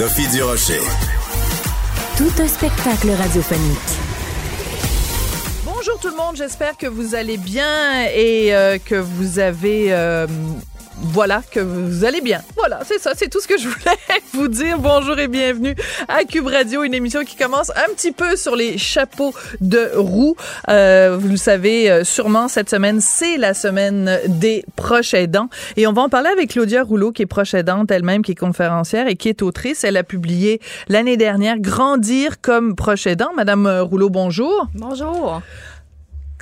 Sophie Durocher. Tout un spectacle radiophonique. Bonjour tout le monde, j'espère que vous allez bien et euh, que vous avez euh, voilà, que vous allez bien. Voilà, c'est ça, c'est tout ce que je voulais vous dire. Bonjour et bienvenue à Cube Radio, une émission qui commence un petit peu sur les chapeaux de roue. Euh, vous le savez euh, sûrement, cette semaine, c'est la semaine des proches aidants. Et on va en parler avec Claudia Rouleau, qui est proche aidante elle-même, qui est conférencière et qui est autrice. Elle a publié l'année dernière Grandir comme proche aidant. Madame Rouleau, bonjour. Bonjour.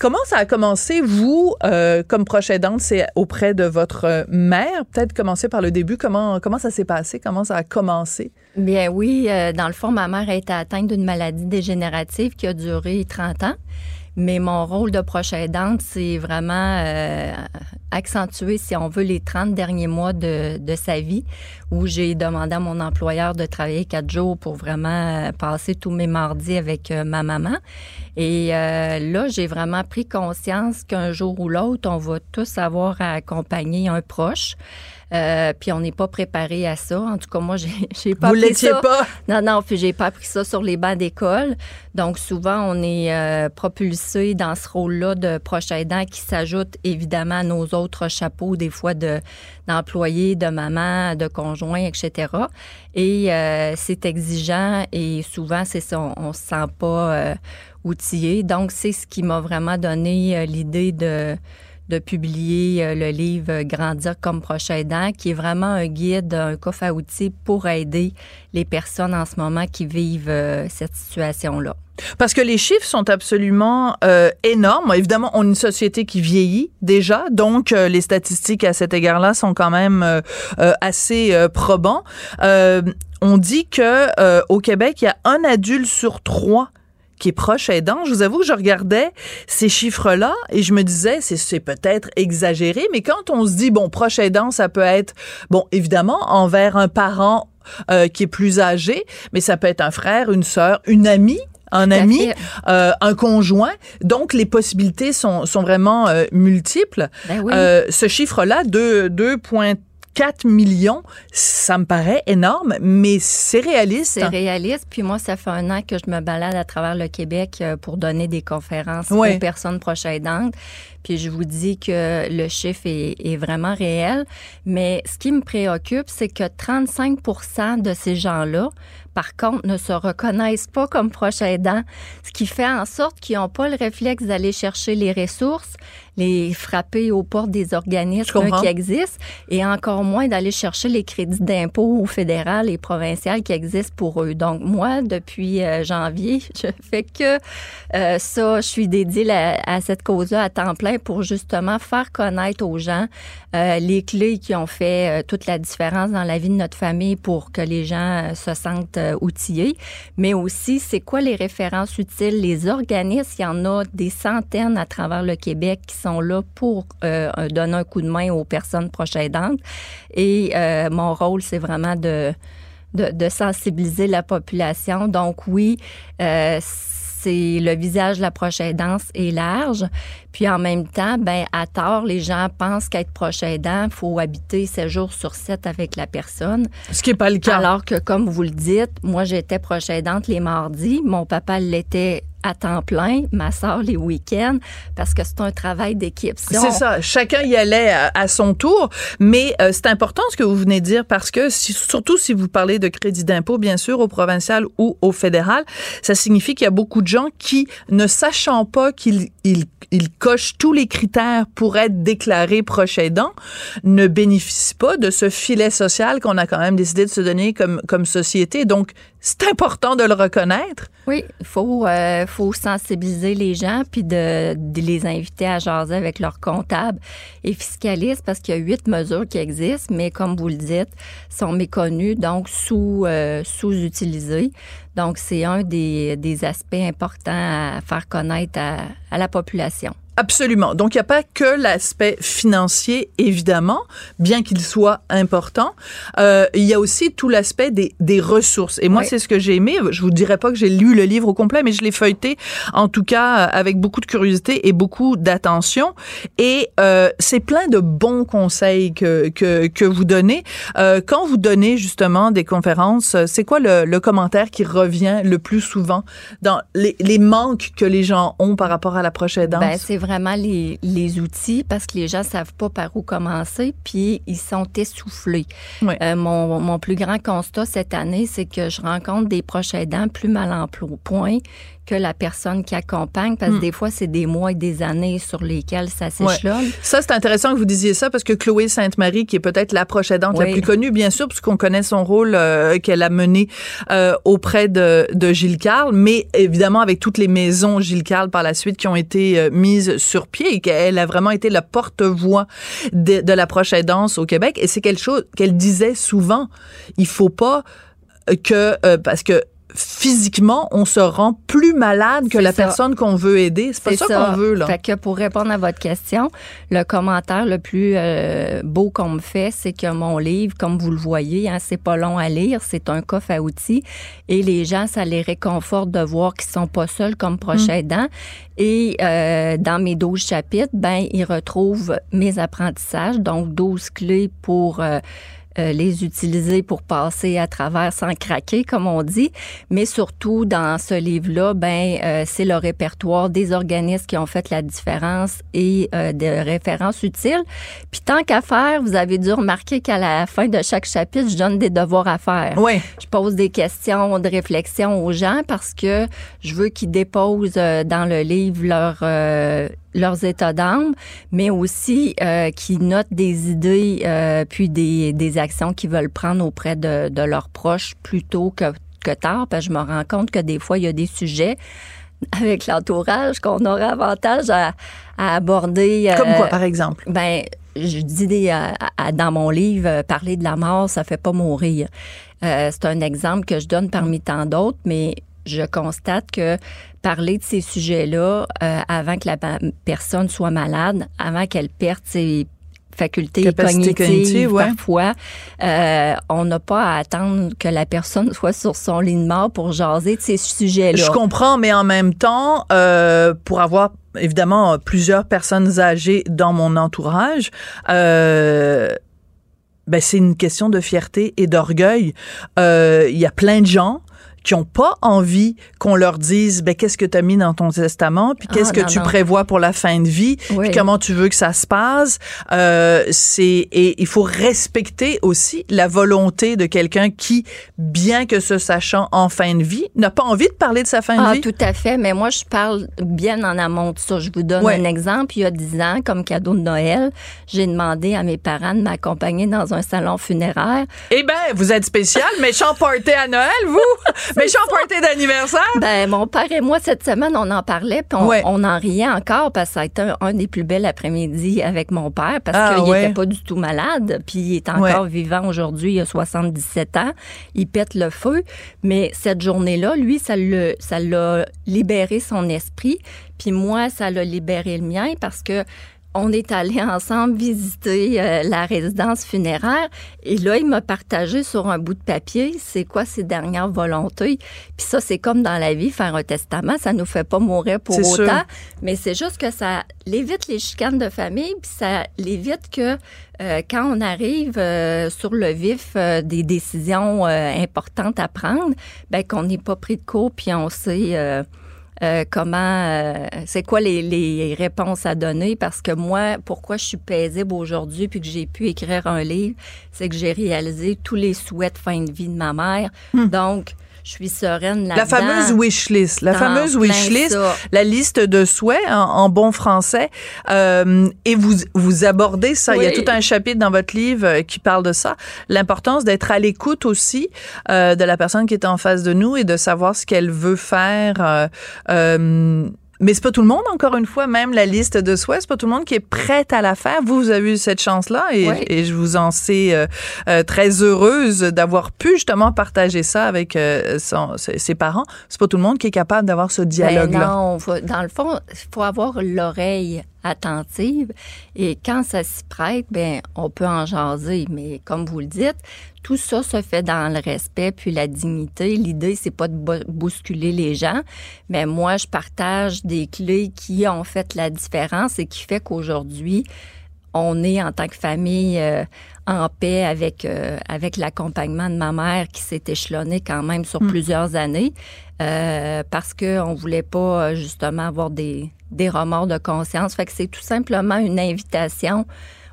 Comment ça a commencé, vous, euh, comme proche aidante, c'est auprès de votre euh, mère? Peut-être commencer par le début. Comment, comment ça s'est passé? Comment ça a commencé? Bien oui, euh, dans le fond, ma mère a été atteinte d'une maladie dégénérative qui a duré 30 ans. Mais mon rôle de proche aidante, c'est vraiment euh, accentuer, si on veut, les 30 derniers mois de, sa vie, où j'ai demandé à mon employeur de travailler quatre jours pour vraiment passer tous mes mardis avec euh, ma maman. Et euh, là, j'ai vraiment pris conscience qu'un jour ou l'autre, on va tous avoir à accompagner un proche. Euh, puis on n'est pas préparé à ça. En tout cas, moi, j'ai, j'ai pas Vous appris l'étiez ça. pas? Non, non, puis j'ai pas appris ça sur les bancs d'école. Donc souvent, on est euh, propulsé dans ce rôle-là de proche aidant qui s'ajoute évidemment à nos autres chapeaux, des fois de d'employés, de maman, de conjoint, etc. Et euh, c'est exigeant et souvent, c'est ça, on, on se sent pas euh, outillé. Donc c'est ce qui m'a vraiment donné euh, l'idée de de publier euh, le livre Grandir comme proche aidant, qui est vraiment un guide, un coffre à outils pour aider les personnes en ce moment qui vivent euh, cette situation-là. Parce que les chiffres sont absolument euh, énormes. Évidemment, on est une société qui vieillit déjà, donc euh, les statistiques à cet égard-là sont quand même euh, euh, assez probants. On dit que au Québec, il y a un adulte sur trois qui est proche aidant. Je vous avoue que je regardais ces chiffres-là et je me disais, c'est peut-être exagéré, mais quand on se dit, bon, proche aidant, ça peut être, bon, évidemment, envers un parent euh, qui est plus âgé, mais ça peut être un frère, une sœur, une amie un ami, euh, un conjoint. Donc, les possibilités sont, sont vraiment euh, multiples. Ben oui. euh, ce chiffre-là, 2,3 4 millions, ça me paraît énorme, mais c'est réaliste. C'est réaliste. Puis moi, ça fait un an que je me balade à travers le Québec euh, pour donner des conférences aux personnes proches aidantes. Puis je vous dis que le chiffre est, est vraiment réel. Mais ce qui me préoccupe, c'est que 35 de ces gens-là par contre, ne se reconnaissent pas comme proches aidants, ce qui fait en sorte qu'ils n'ont pas le réflexe d'aller chercher les ressources, les frapper aux portes des organismes qui existent, et encore moins d'aller chercher les crédits d'impôt fédéral et provincial qui existent pour eux. Donc moi, depuis euh, janvier, je fais que euh, ça. Je suis dédiée à cette cause-là à temps plein pour justement faire connaître aux gens euh, les clés qui ont fait toute la différence dans la vie de notre famille pour que les gens se sentent euh, outillés, mais aussi c'est quoi les références utiles, les organismes, il y en a des centaines à travers le Québec qui sont là pour euh, donner un coup de main aux personnes proches aidantes. Et euh, mon rôle, c'est vraiment de, sensibiliser la population. Donc oui, c'est le visage de la proche aidance est large. Puis en même temps, ben à tort, les gens pensent qu'être proche aidant, il faut habiter 7 jours sur 7 avec la personne. Ce qui n'est pas le cas. Alors que, comme vous le dites, moi, j'étais proche aidante les mardis. Mon papa l'était à temps plein, ma soeur les week-ends, parce que c'est un travail d'équipe. Si C'est on- ça. Chacun y allait à, à son tour. Mais euh, c'est important ce que vous venez de dire parce que si- surtout si vous parlez de crédit d'impôt, bien sûr, au provincial ou au fédéral, ça signifie qu'il y a beaucoup de gens qui, ne sachant pas qu'ils il, coche tous les critères pour être déclaré proche aidant, ne bénéficie pas de ce filet social qu'on a quand même décidé de se donner comme, société. Donc, c'est important de le reconnaître. Oui, il faut, euh, faut sensibiliser les gens puis de, les inviter à jaser avec leur comptable et fiscaliste parce qu'il y a huit mesures qui existent, mais comme vous le dites, sont méconnues, donc euh, sous-utilisées. Donc, c'est un des, aspects importants à faire connaître à la population. Absolument. Donc, il n'y a pas que l'aspect financier, évidemment, bien qu'il soit important. Euh, il y a aussi tout l'aspect des, des ressources. Et moi, oui. c'est ce que j'ai aimé. Je vous dirais pas que j'ai lu le livre au complet, mais je l'ai feuilleté, en tout cas, avec beaucoup de curiosité et beaucoup d'attention. Et euh, c'est plein de bons conseils que, que, que vous donnez. Euh, quand vous donnez, justement, des conférences, c'est quoi le, le, commentaire qui revient le plus souvent dans les, les manques que les gens ont par rapport à la prochaine danse? Ben, c'est vraiment les, les, outils parce que les gens savent pas par où commencer, puis ils sont essoufflés. Oui. Euh, mon, mon, plus grand constat cette année, c'est que je rencontre des proches aidants plus mal en point que la personne qui accompagne, parce que Hmm. mm. des fois, c'est des mois et des années sur lesquels ça s'échelonne. Ouais. Ça, c'est intéressant que vous disiez ça, parce que Chloé Sainte-Marie, qui est peut-être la proche aidante oui. la plus connue, bien sûr, puisqu'on connaît son rôle euh, qu'elle a mené euh, auprès de, de Gilles Carle, mais évidemment avec toutes les maisons Gilles Carle par la suite qui ont été euh, mises sur pied, et qu'elle a vraiment été la porte-voix de, de la proche aidance au Québec. Et c'est quelque chose qu'elle disait souvent. Il faut pas que, euh, parce que physiquement, on se rend plus malade que la ça. personne qu'on veut aider. C'est pas ça, ça. qu'on veut, là. Fait que pour répondre à votre question, le commentaire le plus euh, beau qu'on me fait, c'est que mon livre, comme vous le voyez, hein, c'est pas long à lire, c'est un coffre à outils et les gens, ça les réconforte de voir qu'ils sont pas seuls comme proches aidants. Mmh. Et euh, dans mes 12 chapitres, ben, ils retrouvent mes apprentissages, donc 12 clés pour... Euh, euh, les utiliser pour passer à travers sans craquer, comme on dit. Mais surtout, dans ce livre-là, ben, euh, c'est le répertoire des organismes qui ont fait la différence et euh, des références utiles. Puis tant qu'à faire, vous avez dû remarquer qu'à la fin de chaque chapitre, je donne des devoirs à faire. Oui. Je pose des questions de réflexion aux gens parce que je veux qu'ils déposent euh, dans le livre leur euh, leurs états d'âme, mais aussi euh, qui notent des idées euh, puis des, des actions qu'ils veulent prendre auprès de, de leurs proches plus tôt que, que tard. Parce que je me rends compte que des fois, il y a des sujets avec l'entourage qu'on aurait avantage à, à aborder. Comme euh, quoi, par exemple? Ben, je dis des, dans mon livre, parler de la mort, ça fait pas mourir. Euh, c'est un exemple que je donne parmi tant d'autres, mais je constate que parler de ces sujets-là euh, avant que la personne soit malade, avant qu'elle perde ses facultés Capacité cognitives, cognitive, ouais. parfois, euh, on n'a pas à attendre que la personne soit sur son lit de mort pour jaser de ces sujets-là. Je comprends, mais en même temps, euh, pour avoir évidemment plusieurs personnes âgées dans mon entourage, euh, ben c'est une question de fierté et d'orgueil. Euh, Il y a plein de gens qui ont pas envie qu'on leur dise ben qu'est-ce que tu as mis dans ton testament puis qu'est-ce Ah, que non, tu non. prévois pour la fin de vie Oui. puis comment tu veux que ça se passe euh, c'est et il faut respecter aussi la volonté de quelqu'un qui bien que se sachant en fin de vie n'a pas envie de parler de sa fin de Ah, vie tout à fait. Mais moi, je parle bien en amont de ça. Je vous donne Ouais. un exemple. Il y a dix ans, comme cadeau de Noël, j'ai demandé à mes parents de m'accompagner dans un salon funéraire. eh ben vous êtes spécial méchant party à Noël vous méchant party d'anniversaire Ben, mon père et moi, cette semaine, on en parlait, puis on, Ouais. on en riait encore parce que ça a été un, un des plus belles après-midi avec mon père parce Ah, qu'il ouais. était pas du tout malade, puis il est encore vivant aujourd'hui, il a 77 ans, il pète le feu, mais cette journée-là, lui, ça l'a ça l'a libéré son esprit, puis moi, ça l'a libéré le mien parce que on est allé ensemble visiter euh, la résidence funéraire et là, il m'a partagé sur un bout de papier c'est quoi ses dernières volontés. Puis ça, c'est comme dans la vie, faire un testament, ça nous fait pas mourir pour autant, sûr. mais c'est juste que ça l'évite les chicanes de famille, puis ça l'évite que euh, quand on arrive euh, sur le vif euh, des décisions euh, importantes à prendre, ben qu'on n'est pas pris de court, puis on sait euh, comment, euh, c'est quoi les, les réponses à donner? Parce que moi, pourquoi je suis paisible aujourd'hui puis que j'ai pu écrire un livre, c'est que j'ai réalisé tous les souhaits de fin de vie de ma mère. Donc, je suis sereine La fameuse wish list, la fameuse wish list, la liste de souhaits en, bon français. Euh, et vous vous abordez ça. Il y a tout un chapitre dans votre livre euh, qui parle de ça. L'importance d'être à l'écoute aussi euh, de la personne qui est en face de nous et de savoir ce qu'elle veut faire. Euh, euh mais c'est pas tout le monde, encore une fois, même la liste de souhaits, c'est pas tout le monde qui est prêt à la faire. Vous, vous avez eu cette chance-là et, et je vous en sais euh, euh, très heureuse d'avoir pu justement partager ça avec euh, son, ses parents. C'est pas tout le monde qui est capable d'avoir ce ben dialogue-là. non, dans le fond, il faut avoir l'oreille attentive et quand ça s'y prête, ben on peut en jaser. Mais comme vous le dites, tout ça se fait dans le respect puis la dignité. L'idée, c'est pas de bousculer les gens, mais moi, je partage des clés qui ont fait la différence et qui fait qu'aujourd'hui, on est en tant que famille euh, en paix avec euh, avec l'accompagnement de ma mère qui s'est échelonné quand même sur hmm. plusieurs années euh, parce que on voulait pas justement avoir des des remords de conscience. Fait que c'est tout simplement une invitation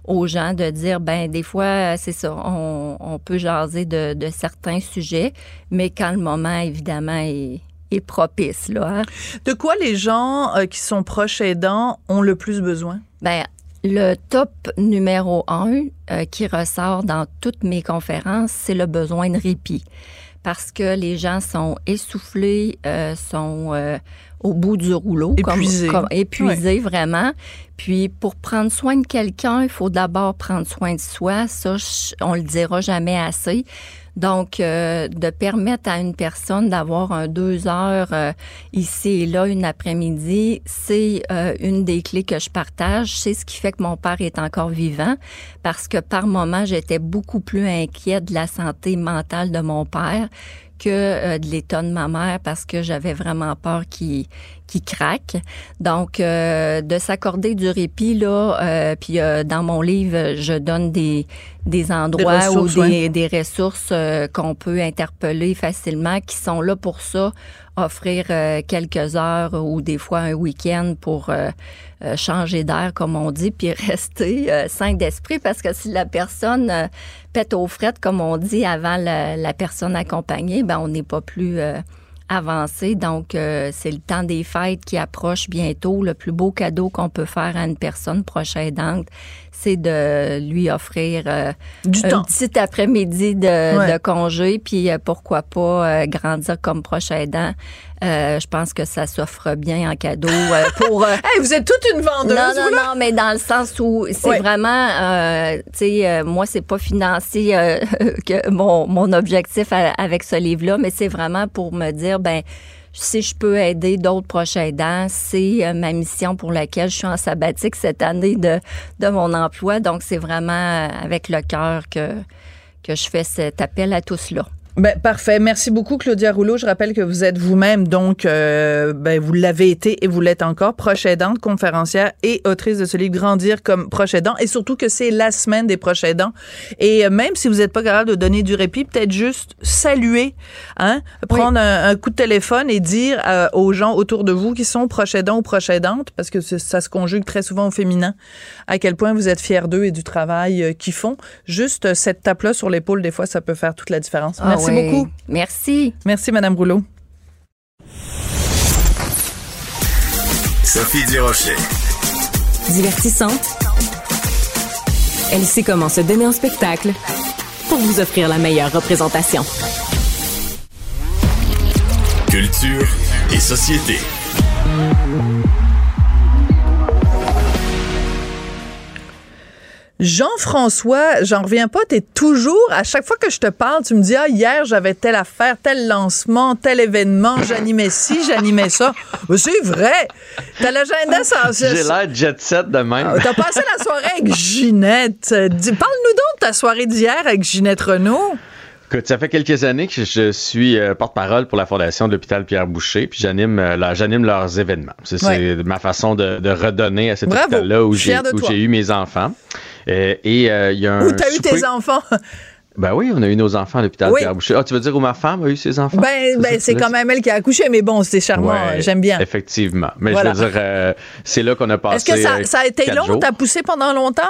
aux gens de dire ben des fois c'est ça on, on, peut jaser de, de, certains sujets mais quand le moment évidemment est, est propice là. Hein. De quoi les gens euh, qui sont proches aidants ont le plus besoin? Ben le top numéro un euh, qui ressort dans toutes mes conférences, c'est le besoin de répit. Parce que les gens sont essoufflés, euh, sont au bout du rouleau, épuisés, comme, épuisés vraiment. Puis pour prendre soin de quelqu'un, il faut d'abord prendre soin de soi. Ça, on le dira jamais assez. Donc, euh, de permettre à une personne d'avoir un deux heures euh, ici et là, une après-midi, c'est euh, une des clés que je partage. C'est ce qui fait que mon père est encore vivant, parce que par moment, j'étais beaucoup plus inquiète de la santé mentale de mon père que euh, de l'état de ma mère parce que j'avais vraiment peur qu'il qui craque. Donc, euh, de s'accorder du répit, là, euh, puis dans mon livre, je donne des, des endroits ou des, des ressources qu'on peut interpeller facilement, qui sont là pour ça, offrir quelques heures ou des fois un week-end pour changer d'air, comme on dit, puis rester sain d'esprit, parce que si la personne pète aux frettes, comme on dit, avant la, personne accompagnée, ben on n'est pas plus euh, avancé. Donc, euh, c'est le temps des fêtes qui approche bientôt. Le plus beau cadeau qu'on peut faire à une personne proche aidante, c'est de lui offrir euh, du un petit après-midi de, congé, puis pourquoi pas grandir comme proche aidant euh, je pense que ça s'offre bien en cadeau euh, pour. Euh, vous êtes toute une vendeuse. Non, non, non, mais dans le sens où c'est vraiment, tu sais, moi c'est pas financier que mon mon objectif avec ce livre-là, mais c'est vraiment pour me dire ben si je peux aider d'autres proches aidants, c'est ma mission pour laquelle je suis en sabbatique cette année de, de mon emploi. Donc, c'est vraiment avec le cœur que, que je fais cet appel à tous là. Ben, parfait. Merci beaucoup, Claudia Rouleau. Je rappelle que vous êtes vous-même, donc, euh, ben, vous l'avez été et vous l'êtes encore, proche aidante, conférencière et autrice de ce livre Grandir comme proche aidant. Et surtout que c'est la semaine des proches aidants. Et euh, même si vous n'êtes pas capable de donner du répit, peut-être juste saluer, hein, prendre un, coup de téléphone et dire euh, aux gens autour de vous qui sont proches aidants ou proches aidantes, parce que ça se conjugue très souvent au féminin, à quel point vous êtes fiers d'eux et du travail qu'ils font. Juste cette tape-là sur l'épaule, des fois, ça peut faire toute la différence. Ah Merci beaucoup. Merci. Merci, Madame Rouleau. Sophie Durocher. Divertissante. Elle sait comment se donner en spectacle pour vous offrir la meilleure représentation. Culture et société. Jean-François, j'en reviens pas, t'es toujours, à chaque fois que je te parle, tu me dis, ah, hier, j'avais telle affaire, tel lancement, tel événement, j'animais ci, j'animais ça. c'est vrai. T'as l'agenda sans... J'ai l'air jet set de même. Ah, t'as passé la soirée avec Ginette. Parle-nous donc de ta soirée d'hier avec Ginette Renault. Écoute, ça fait quelques années que je suis euh, porte-parole pour la Fondation de l'hôpital Pierre Boucher, puis j'anime euh, leurs événements. C'est ma façon de, redonner à cet hôpital-là où j'ai eu mes enfants. Euh, et euh, il y a un. Où t'as eu tes enfants? Ben oui, on a eu nos enfants à l'hôpital oui. Ah, tu veux dire où ma femme a eu ses enfants? Ben, ben c'est quand même elle qui a accouché, mais bon, c'est charmant, j'aime bien. Effectivement. Mais je veux dire, euh, c'est là qu'on a passé. Est-ce que ça, a été long? T'as poussé pendant longtemps?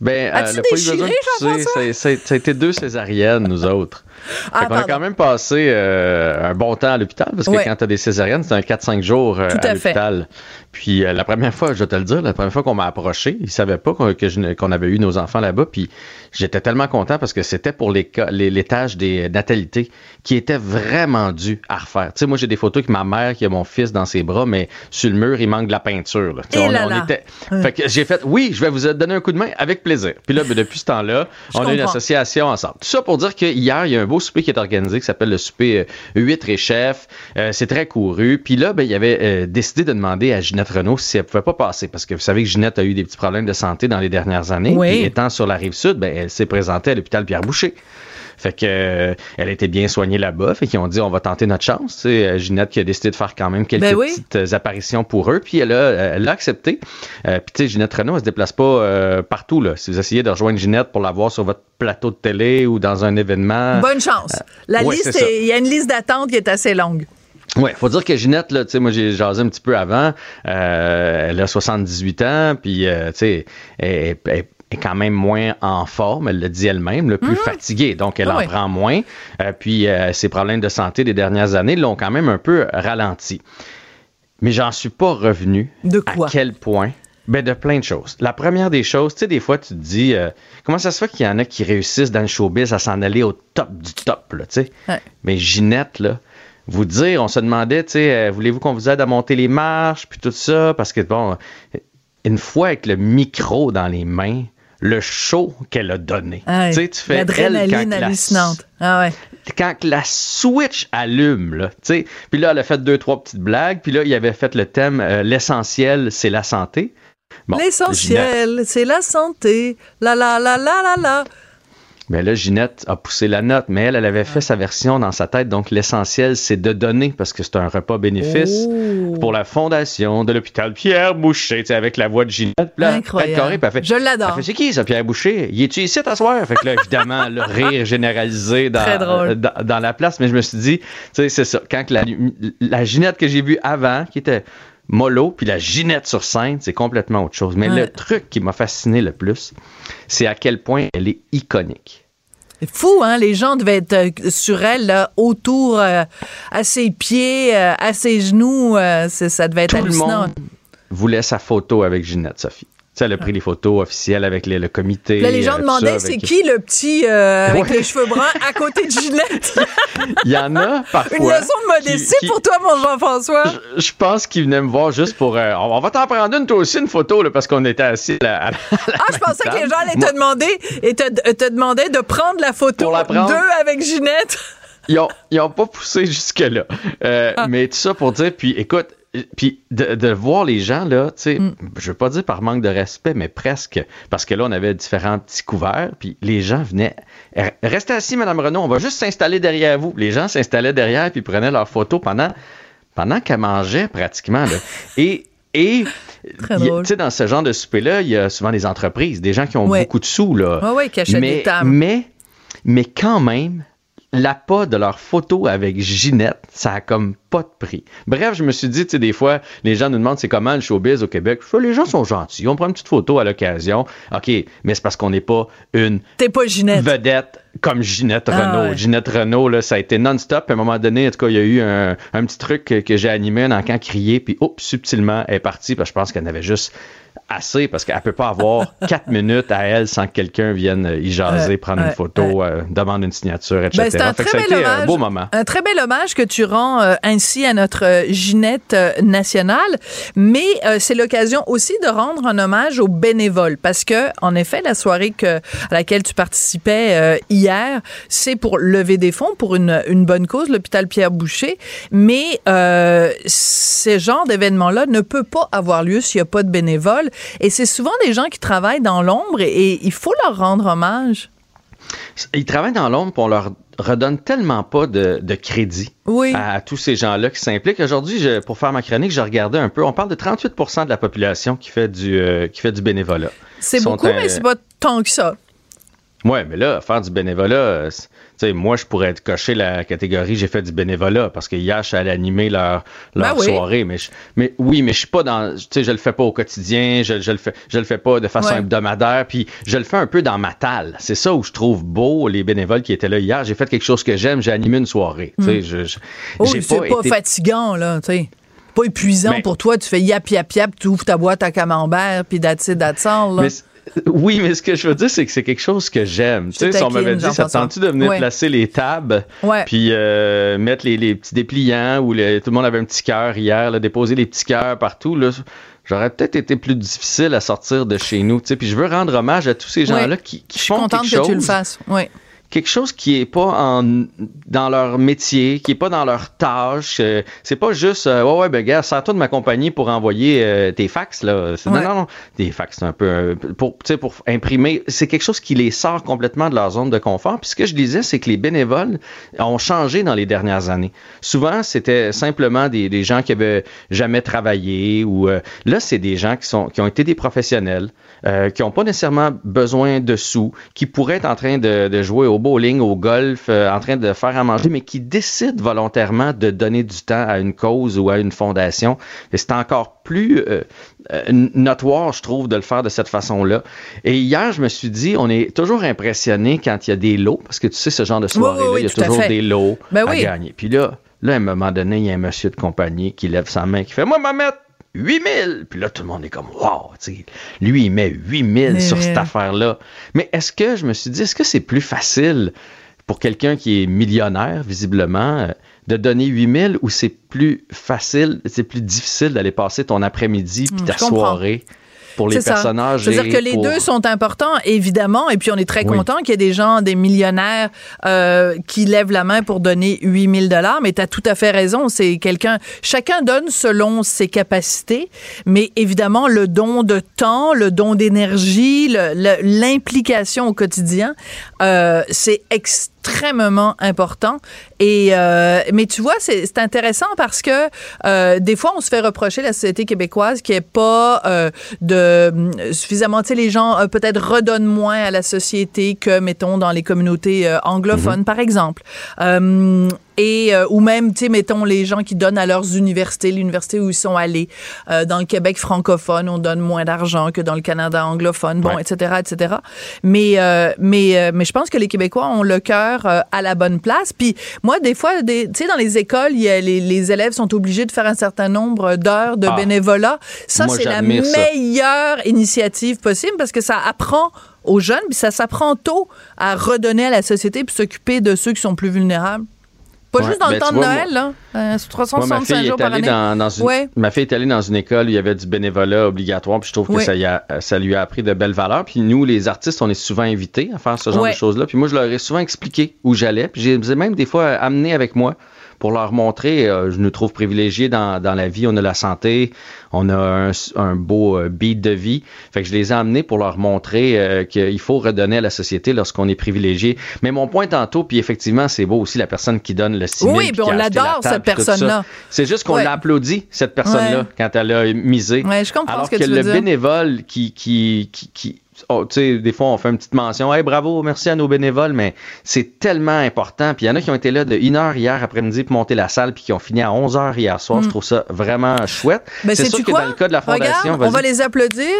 Ben, As-tu déchiré, ça, ça, a été deux césariennes, nous autres. Ah, on a quand même passé euh, un bon temps à l'hôpital parce que quand tu as des césariennes, c'est un 4-5 jours euh, à, l'hôpital. Puis euh, la première fois, je vais te le dire, la première fois qu'on m'a approché, ils savaient pas qu'on avait eu nos enfants là-bas. Puis j'étais tellement content parce que c'était pour les, les, tâches des natalités qui étaient vraiment dues à refaire. Tu sais, moi j'ai des photos avec ma mère qui a mon fils dans ses bras, mais sur le mur, il manque de la peinture. Là. Et là là. Fait que j'ai fait, oui, je vais vous donner un coup de main avec plaisir. Puis là, ben, depuis ce temps-là, on a une association ensemble. Tout ça pour dire qu'hier, il y a un beau souper qui est organisé qui s'appelle le souper 8 et chef. c'est très couru. Puis là, ben, il avait euh, décidé de demander à Ginette Renault si elle pouvait pas passer parce que vous savez que Ginette a eu des petits problèmes de santé dans les dernières années. Oui. étant sur la rive sud, ben, elle s'est présentée à l'hôpital Pierre Boucher. Fait que euh, elle était bien soignée là-bas. Fait qu'ils ont dit on va tenter notre chance. C'est Ginette qui a décidé de faire quand même quelques ben petites apparitions pour eux. Puis elle a, elle a accepté. Euh, puis tu sais, Ginette Renault, elle se déplace pas euh, partout. Là. Si vous essayez de rejoindre Ginette pour la voir sur votre plateau de télé ou dans un événement. Bonne chance. La liste, il y a une liste d'attente qui est assez longue. Oui, faut dire que Ginette, là, tu sais, moi j'ai jasé un petit peu avant. elle a 78 ans, puis tu sais, elle, elle, est quand même moins en forme, elle le dit elle-même, le plus mhm. fatiguée, donc elle ah en prend moins. Euh, puis euh, ses problèmes de santé des dernières années l'ont quand même un peu ralenti. Mais j'en suis pas revenu. De quoi? À quel point? Ben de plein de choses. La première des choses, tu sais, des fois, tu te dis, euh, comment ça se fait qu'il y en a qui réussissent dans le showbiz à s'en aller au top du top, là, tu sais? Mais Ginette, là, vous dire, on se demandait, tu sais, voulez-vous qu'on vous aide à monter les marches, puis tout ça, parce que, bon, une fois avec le micro dans les mains, le show qu'elle a donné. Ah tu tu fais l'adrénaline hallucinante. Ah ouais. Quand la switch allume, là, tu sais, puis là, elle a fait deux, trois petites blagues, puis là, il avait fait le thème euh, L'essentiel, c'est la santé. L'essentiel, c'est la santé. La la la la la la. Mais là, Ginette a poussé la note, mais elle, elle avait fait sa version dans sa tête. Donc, l'essentiel, c'est de donner, parce que c'est un repas bénéfice oh. pour la fondation de l'hôpital Pierre Boucher, tu sais, avec la voix de Ginette. Incroyable. Je l'adore. C'est qui, ça, Pierre Boucher? Y est-tu ici, t'asseoir? Fait que là, évidemment, le rire généralisé dans, dans, la place. Mais je me suis dit, tu sais, c'est ça. Quand la, la Ginette que j'ai vue avant, qui était mollo, puis la ginette sur scène, c'est complètement autre chose. Mais le truc qui m'a fasciné le plus, c'est à quel point elle est iconique. C'est fou, hein? Les gens devaient être euh, sur elle, là, autour, euh, à ses pieds, euh, à ses genoux. ça devait être hallucinant. Le monde voulait sa photo avec Ginette, Sophie elle a pris les photos officielles avec le comité. Là, les gens demandaient c'est qui le petit avec les cheveux bruns à côté de Ginette? Il y en a parfois. Une leçon de modestie pour toi, mon Jean-François. Je, pense qu'il venait me voir juste pour. on va t'en prendre une, toi aussi, une photo, là, parce qu'on était assis à, Ah, je pensais que les gens allaient te demander et te, te demandaient de prendre la photo d'eux avec Ginette. Ils n'ont pas poussé jusque-là. Ah. Mais tout ça pour dire, puis écoute, puis de, voir les gens, là, tu sais, mm. je veux pas dire par manque de respect, mais presque, parce que là, on avait différents petits couverts, puis les gens venaient. Restez assis, Madame Renaud, on va juste s'installer derrière vous. Les gens s'installaient derrière, puis prenaient leurs photos pendant, pendant qu'elle mangeait, pratiquement. Là. Et. Et tu sais, dans ce genre de souper-là, il y a souvent des entreprises, des gens qui ont beaucoup de sous. Là. Oui, qui achètent des tables. Mais, mais quand même, l'appât de leur photo avec Ginette, ça a comme pas de prix. Bref, je me suis dit, tu sais, des fois, les gens nous demandent c'est comment le showbiz au Québec? les gens sont gentils. On prend une petite photo à l'occasion. OK, mais c'est parce qu'on n'est pas une pas Ginette. vedette comme Ginette ah, Renault. Ginette Renault, là, ça a été non-stop. À un moment donné, en tout cas, il y a eu un, petit truc que, j'ai animé, un encan crié, puis hop, subtilement, elle est partie, parce que je pense qu'elle avait juste assez parce qu'elle peut pas avoir quatre minutes à elle sans que quelqu'un vienne y jaser, prendre une photo, euh, demande une signature, etc. Ben, c'est un très bel hommage, un beau moment. Un très bel hommage que tu rends euh, ainsi à notre euh, Ginette nationale, mais c'est l'occasion aussi de rendre un hommage aux bénévoles parce que en effet la soirée que, à laquelle tu participais hier, c'est pour lever des fonds pour une, bonne cause, l'hôpital Pierre Boucher, mais ce genre d'événement là ne peut pas avoir lieu s'il n'y a pas de bénévoles. Et c'est souvent des gens qui travaillent dans l'ombre et, il faut leur rendre hommage. Ils travaillent dans l'ombre, pour leur redonne tellement pas de, crédit à, tous ces gens-là qui s'impliquent. Aujourd'hui, pour faire ma chronique, je regardais un peu. On parle de 38% de la population qui fait du, euh, qui fait du bénévolat. C'est beaucoup, mais c'est pas tant que ça. Ouais, mais là, faire du bénévolat, euh, sais, moi, je pourrais cocher la catégorie j'ai fait du bénévolat parce que hier, je suis allé animer leur, leur Ben oui. soirée. Mais, je- mais oui, mais je suis pas dans. Tu sais, je le fais pas au quotidien, je, je le fais je le fais pas de façon Ouais. hebdomadaire, puis je le fais un peu dans ma talle. C'est ça où je trouve beau les bénévoles qui étaient là hier. J'ai fait quelque chose que j'aime, j'ai animé une soirée. Tu sais, je, je- Oh, c'est pas, été- fatigant, là, tu sais. Pas épuisant Mais- pour toi. Tu fais yap, yap, yap, tu ouvres ta boîte à camembert, puis that's it, that's all, là. Mais oui, mais ce que je veux dire, c'est que c'est quelque chose que j'aime. Tu sais, si on m'avait dit, ça tente-tu de venir Ouais. placer les tables, Ouais. puis euh, mettre les, les petits dépliants où le- tout le monde avait un petit cœur hier, là, déposer les petits cœurs partout, là, j'aurais peut-être été plus difficile à sortir de chez nous. Tu sais, puis je veux rendre hommage à tous ces Ouais. gens-là qui, qui Je suis font contente quelque que tu le fasses. Oui. Quelque chose qui est pas en dans leur métier, qui est pas dans leur tâche. euh, c'est pas juste euh, ouais ouais ben gars, sers-toi de ma compagnie pour envoyer euh, tes fax là. C'est- Ouais. Non non non, des fax c'est un peu euh, pour tu sais pour imprimer, c'est quelque chose qui les sort complètement de leur zone de confort. Puis ce que je disais c'est que les bénévoles ont changé dans les dernières années. Souvent c'était simplement des, des gens qui avaient jamais travaillé ou euh, là c'est des gens qui sont qui ont été des professionnels, euh, qui ont pas nécessairement besoin de sous, qui pourraient être en train de, de jouer au bowling, au golf, euh, en train de faire à manger, mais qui décident volontairement de donner du temps à une cause ou à une fondation. Et c'est encore plus euh, euh, notoire, je trouve, de le faire de cette façon-là. Et hier, je me suis dit, on est toujours impressionné quand il y a des lots, parce que tu sais, ce genre de soirée-là, oui, il y a toujours des lots Ben à gagner. Puis là, là, à un moment donné, il y a un monsieur de compagnie qui lève sa main, qui fait, moi, ma mettre 8000! Puis là, tout le monde est comme, wow, lui, il met 8000 Mais sur cette affaire-là. Mais est-ce que, je me suis dit, est-ce que c'est plus facile pour quelqu'un qui est millionnaire, visiblement, euh, de donner 8000 ou c'est plus facile, c'est plus difficile d'aller passer ton après-midi puis Hmm, ta soirée? Pour les personnages? Je veux dire que les deux sont importants, évidemment, et puis on est très Oui. content qu'il y ait des gens, des millionnaires euh, qui lèvent la main pour donner 8000 dollars, mais tu as tout à fait raison, c'est quelqu'un, chacun donne selon ses capacités, mais évidemment, le don de temps, le don d'énergie, l'implication au quotidien, euh, c'est extrêmement important. Et euh, mais tu vois, c'est intéressant parce que euh, des fois, on se fait reprocher la société québécoise qui est pas euh, de euh, suffisamment. Tu sais, les gens euh, peut-être redonnent moins à la société que mettons dans les communautés euh, anglophones, par exemple. Et euh, ou même tu sais mettons les gens qui donnent à leurs universités l'université où ils sont allés Euh, dans le Québec francophone on donne moins d'argent que dans le Canada anglophone bon Ouais. etc etc mais euh, mais euh, mais je pense que les Québécois ont le cœur euh, à la bonne place puis moi des fois des- tu sais dans les écoles y a les, les élèves sont obligés de faire un certain nombre d'heures de Ah. bénévolat ça c'est la ça. meilleure initiative possible parce que ça apprend aux jeunes puis ça s'apprend tôt à redonner à la société puis s'occuper de ceux qui sont plus vulnérables pas Ouais, juste dans le ben, temps de vois, Noël, là. Euh, c'est Moi, ma 365 fille jours par année. dans, dans une, Ouais. ma fille est allée dans une école où il y avait du bénévolat obligatoire, puis je trouve que ça, y a- ça lui a appris de belles valeurs. Puis nous, les artistes, on est souvent invités à faire ce genre de choses-là. Puis moi, je leur ai souvent expliqué où j'allais, puis je les ai même des fois amenés avec moi pour leur montrer, euh, je nous trouve privilégiés dans, dans la vie, on a la santé, on a un, un beau euh, beat de vie. Fait que je les ai amenés pour leur montrer euh, qu'il faut redonner à la société lorsqu'on est privilégié. Mais mon point tantôt, puis effectivement, c'est beau aussi la personne qui donne le 6 000 Oui, puis on la l'adore, cette personne-là. C'est juste qu'on Ouais. l'a applaudi, cette personne-là, Ouais. quand elle a misé. Ouais, je comprends Alors ce que que, tu veux le dire. bénévole qui, qui, qui, qui- oh, des fois, on fait une petite mention. Hey, bravo, merci à nos bénévoles, mais c'est tellement important. Puis il y en a qui ont été là de 1 heure hier après-midi pour monter la salle, puis qui ont fini à 11 heures hier soir. Je trouve ça vraiment chouette. Ben, c'est sûr que quoi? dans le cas de la fondation, Regarde, on va les applaudir.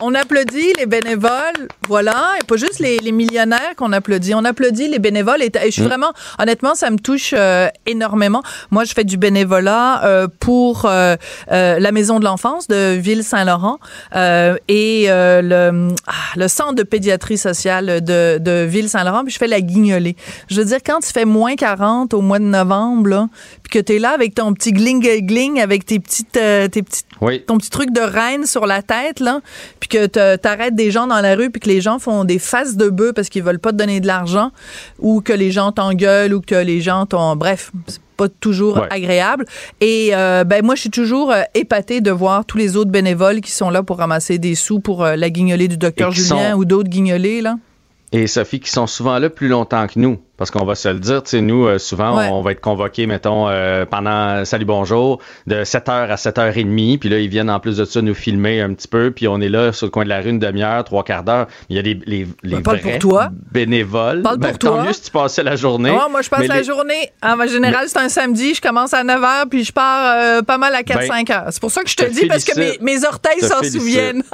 On applaudit les bénévoles, voilà, et pas juste les, les millionnaires qu'on applaudit. On applaudit les bénévoles et, et je suis Mm. vraiment, honnêtement, ça me touche euh, énormément. Moi, je fais du bénévolat euh, pour euh, euh, la maison de l'enfance de Ville-Saint-Laurent euh, et euh, le, ah, le centre de pédiatrie sociale de, de Ville-Saint-Laurent, puis je fais la guignolée. Je veux dire, quand tu fais moins 40 au mois de novembre, là, que tu es là avec ton petit gling-gling, avec tes petites, euh, tes petites Oui. ton petit truc de reine sur la tête, là, puis que te- t'arrêtes des gens dans la rue, puis que les gens font des faces de bœuf parce qu'ils veulent pas te donner de l'argent, ou que les gens t'engueulent, ou que les gens t'ont... Bref, c'est pas toujours Ouais. agréable. Et euh, ben moi, je suis toujours euh, épatée de voir tous les autres bénévoles qui sont là pour ramasser des sous pour euh, la guignolée du docteur Julien sont- ou d'autres guignolés, là. Et Sophie, qui sont souvent là plus longtemps que nous. Parce qu'on va se le dire, tu sais, nous, euh, souvent, on va être convoqués, mettons, euh, pendant Salut Bonjour, de 7h à 7h30, puis là, ils viennent en plus de ça nous filmer un petit peu, puis on est là sur le coin de la rue une demi-heure, trois quarts d'heure. Il y a les, les, les vrais pour toi. bénévoles. Parle pour Ben, toi. Tant mieux si tu passais la journée. Ouais, moi, je passe Mais la les- journée. En général, c'est un samedi. Je commence à 9 h, puis je pars euh, pas mal à 4-5 heures. C'est pour ça que je te te le dis, parce que mes, mes orteils Te s'en souviennent.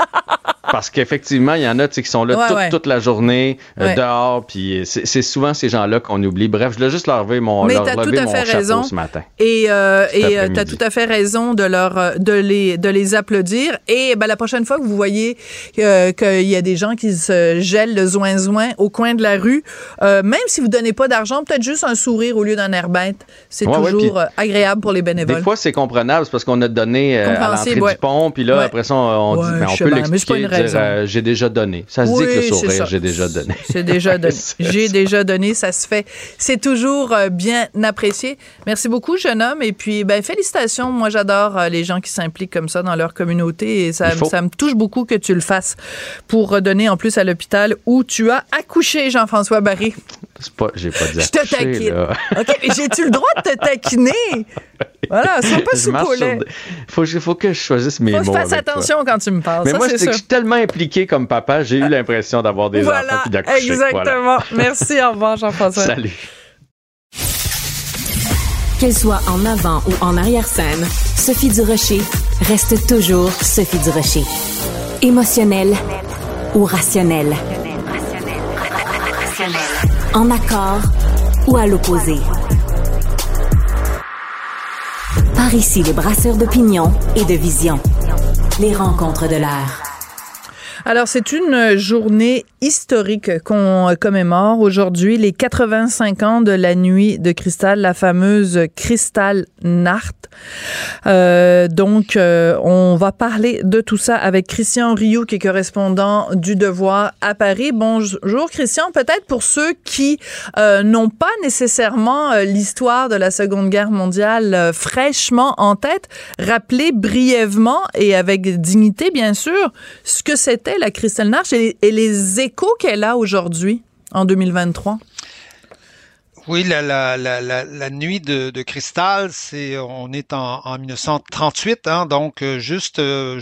Parce qu'effectivement, il y en a qui sont là Ouais, toute, ouais. toute la journée, euh, dehors, puis c'est souvent ces gens-là qu'on oublie. Bref, je voulais juste leur lever mon, Mais leur lever tout à fait raison. ce matin. Et euh, et euh, après-midi. tout à fait raison de leur euh, de les de les applaudir. Et ben la prochaine fois que vous voyez euh, qu'il y a des gens qui se gèlent le zoin zoin au coin de la rue, euh, même si vous donnez pas d'argent, peut-être juste un sourire au lieu d'un air bête, c'est Ouais, toujours agréable pour les bénévoles. Des fois, c'est comprenable, c'est parce qu'on a donné à l'entrée ouais. du pont, puis là, après ça, on, dit, ben, on peut c'est l'expliquer, dire, j'ai déjà donné. Ça se dit que le c'est sourire, j'ai déjà donné. J'ai déjà donné. C'est J'ai déjà donné, ça se fait. C'est toujours euh, bien apprécié. Merci beaucoup, jeune homme. Et puis, ben, félicitations. Moi, j'adore euh, les gens qui s'impliquent comme ça dans leur communauté et ça, me touche beaucoup que tu le fasses pour donner en plus à l'hôpital où tu as accouché, Jean-François Barry. Pas, j'ai pas dit Je te taquine. là. OK, j'ai-tu le droit de te taquiner? Voilà, sois pas soupolé. des- faut, que- faut que je choisisse mes Faut que je mots fasse avec toi. attention quand tu me parles. Mais ça, moi, c'est que je suis tellement impliqué comme papa, j'ai eu l'impression d'avoir des enfants Voilà, puis d'accoucher. exactement. Voilà. Merci, au revoir, Jean-François. Salut. Qu'elle soit en avant ou en arrière-scène, Sophie Durocher reste toujours Sophie Durocher. Émotionnelle ou rationnelle. En accord ou à l'opposé? Par ici, les brasseurs d'opinion et de vision. Les rencontres de l'air. Alors, c'est une journée historique qu'on commémore aujourd'hui, les 85 ans de la nuit de cristal, la fameuse Cristal Nart. Euh, donc, euh, on va parler de tout ça avec Christian Rioux, qui est correspondant du Devoir à Paris. Bonjour, Christian. Peut-être pour ceux qui euh, n'ont pas nécessairement euh, l'histoire de la Seconde Guerre mondiale euh, fraîchement en tête, rappeler brièvement et avec dignité, bien sûr, ce que c'était la Kristallnacht et, et les échos qu'elle a aujourd'hui, en 2023. Oui, la, nuit de, cristal, c'est on est en, en 1938, hein, donc euh, juste euh,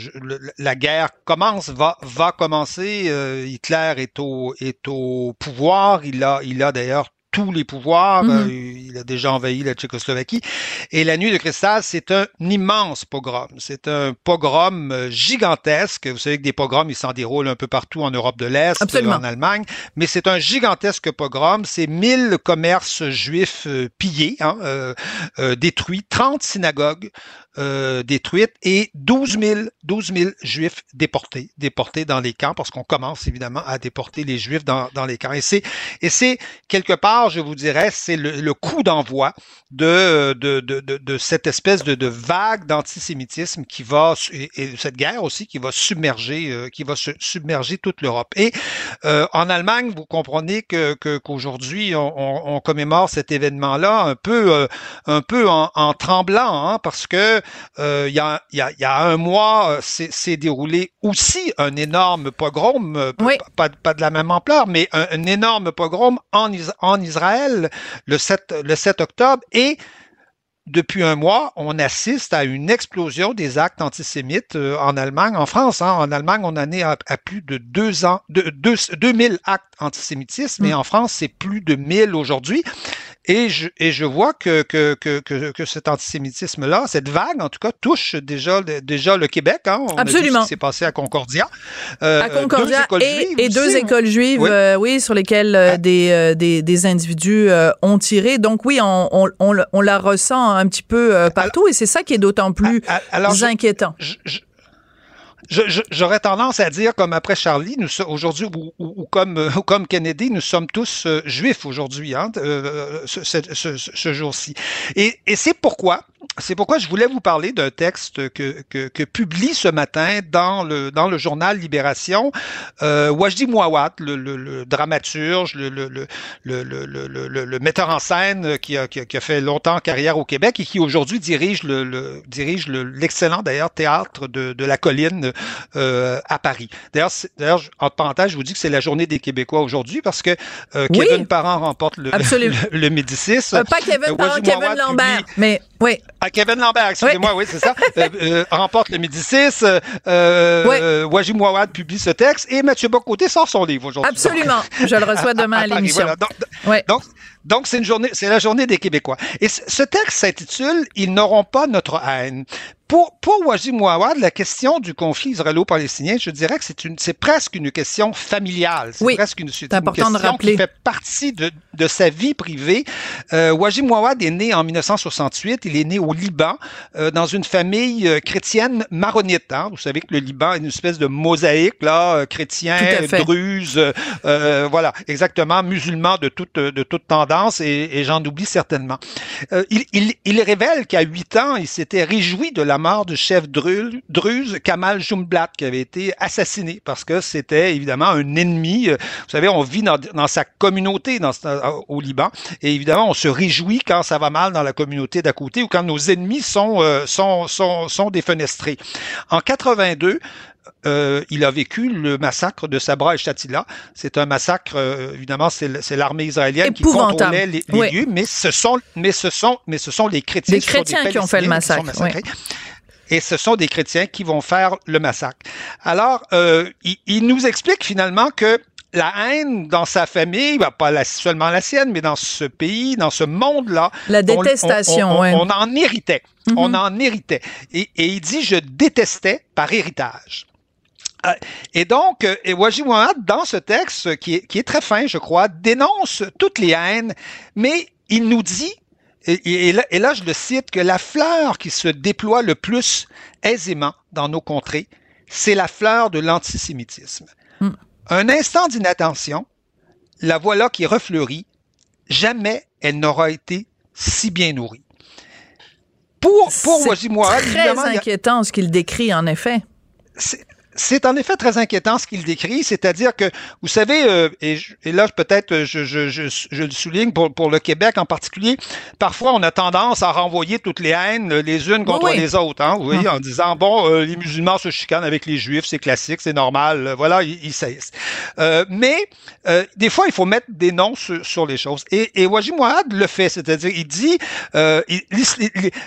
la guerre commence, va va commencer. euh, Hitler est au est au pouvoir. Il a il a d'ailleurs tous les pouvoirs. Mhm. euh, il a déjà envahi la Tchécoslovaquie. Et la nuit de cristal, c'est un immense pogrom. C'est un pogrom euh, gigantesque. Vous savez que des pogroms, ils s'en déroulent un peu partout en Europe de l'Est, Absolument. euh, en Allemagne. Mais c'est un gigantesque pogrom. C'est 1000 commerces juifs euh, pillés, hein, euh, détruits, 30 synagogues euh, détruites et 12 000, 12 000 juifs déportés, déportés dans les camps, parce qu'on commence évidemment à déporter les juifs dans, dans les camps. Et c'est, et c'est quelque part, je vous dirais, c'est le, le coup d'envoi de, de, de, de, de cette espèce de, de vague d'antisémitisme qui va, et, et cette guerre aussi, qui va submerger, euh, qui va su- submerger toute l'Europe. Et euh, en Allemagne, vous comprenez que, que- qu'aujourd'hui, on, on- on commémore cet événement-là un peu, euh, un peu en, en tremblant, hein, parce que euh, il y, a, il y, a, il y a un mois, euh, c'est s'est déroulé aussi un énorme pogrom, euh, Oui. pas, pas de la même ampleur, mais un, un énorme pogrom en, Is- en Israël le 7, le 7 octobre. Et depuis un mois, on assiste à une explosion des actes antisémites euh, en Allemagne, en France. hein. En Allemagne, on en est à, à plus de deux ans, de, deux, 2000 actes antisémitisme, mais Mm. en France, c'est plus de 1000 aujourd'hui. Et je, et je vois que, que, que, que, que cet antisémitisme-là, cette vague, en tout cas, touche déjà, déjà le Québec. Hein. On Absolument. ce qui s'est passé à Concordia. Euh, à Concordia deux et, deux aussi, hein. écoles juives, Oui. euh, oui, sur lesquelles euh, des, euh, des, des individus ont tiré. Donc oui, on, on, on, la ressent un petit peu partout et c'est ça qui est d'autant plus alors, inquiétant. je- je- J'aurais tendance à dire, comme après Charlie, nous aujourd'hui, ou, ou- ou comme, euh, ou comme Kennedy, nous sommes tous euh, juifs aujourd'hui, hein, euh, ce, ce- ce- ce jour-ci. Et, et c'est pourquoi, c'est pourquoi je voulais vous parler d'un texte que, que, que publie ce matin dans le, dans le journal Libération euh, Wajdi Mouawad, le, le, le dramaturge, le, le, metteur en scène qui a, qui a, fait longtemps carrière au Québec et qui aujourd'hui dirige le, le dirige le- l'excellent d'ailleurs théâtre de, de la colline Républicaine à Paris. D'ailleurs, d'ailleurs, en parenthèse, je vous dis que c'est la journée des Québécois aujourd'hui parce que Kevin Parent remporte le, le, le, Médicis. pas Kevin Parent, Kevin Lambert, mais oui. Ah, Kevin Lambert, excusez-moi, oui, c'est ça. remporte le Médicis. Euh, Wajim Wawad publie ce texte et Mathieu Bocoté sort son livre aujourd'hui. Absolument. Je le reçois demain à, l'émission. Donc, donc, c'est une journée, c'est la journée des Québécois. Et ce texte s'intitule Ils n'auront pas notre haine. Pour, pour Wajim Ouawad, la question du conflit israélo-palestinien, je dirais que c'est une, c'est presque une question familiale. C'est presque une, une question qui fait partie de, de sa vie privée. Euh, Wajim Ouawad est né en 1968. Il est né au Liban, euh, dans une famille euh, chrétienne maronite. Hein. Vous savez que le Liban est une espèce de mosaïque, là, euh, chrétien, druze, euh, voilà, exactement, musulman de toute, de toute tendance, et, j'en oublie certainement. il, il, révèle qu'à huit ans, il s'était réjoui de la mort du chef druze Kamal Jumblat qui avait été assassiné parce que c'était évidemment un ennemi. Euh, vous savez, on vit dans, sa communauté euh, au Liban et évidemment on se réjouit quand ça va mal dans la communauté d'à côté ou quand nos ennemis euh, sont, sont, sont défenestrés. En 82, euh, il a vécu le massacre de Sabra et Shatila. C'est un massacre, euh, évidemment, c'est l'armée israélienne qui contrôlait les, lieux, mais ce sont, mais ce sont, mais ce sont les chrétiens, les chrétiens qui ont fait le massacre. Et ce sont des chrétiens qui vont faire le massacre. Alors, euh, il, nous explique finalement que la haine dans sa famille, bah, pas la, seulement la sienne, mais dans ce pays, dans ce monde-là, la détestation, on, on, en héritait. On mhm. en héritait. Et, et, il dit, je détestais par héritage. Euh, et donc, euh, et dans ce texte, qui est, qui est très fin, je crois, dénonce toutes les haines, mais il nous dit, et, là, et, là, je le cite, que la fleur qui se déploie le plus aisément dans nos contrées, c'est la fleur de l'antisémitisme. Hmm. Un instant d'inattention, la voilà qui refleurit, jamais elle n'aura été si bien nourrie. Pour, pour C'est très inquiétant ce qu'il décrit, en effet. C'est en effet très inquiétant ce qu'il décrit, c'est-à-dire que, vous savez, euh, et, là peut-être je, je, je, je, le souligne pour, pour le Québec en particulier, parfois on a tendance à renvoyer toutes les haines les unes contre les autres, hein, oui, hum. en disant, bon, euh, les musulmans se chicanent avec les juifs, c'est classique, c'est normal, euh, voilà, ils, ils cessent. mais des fois, il faut mettre des noms sur, sur les choses. Et, et Wajim Ouad le fait, c'est-à-dire, il dit,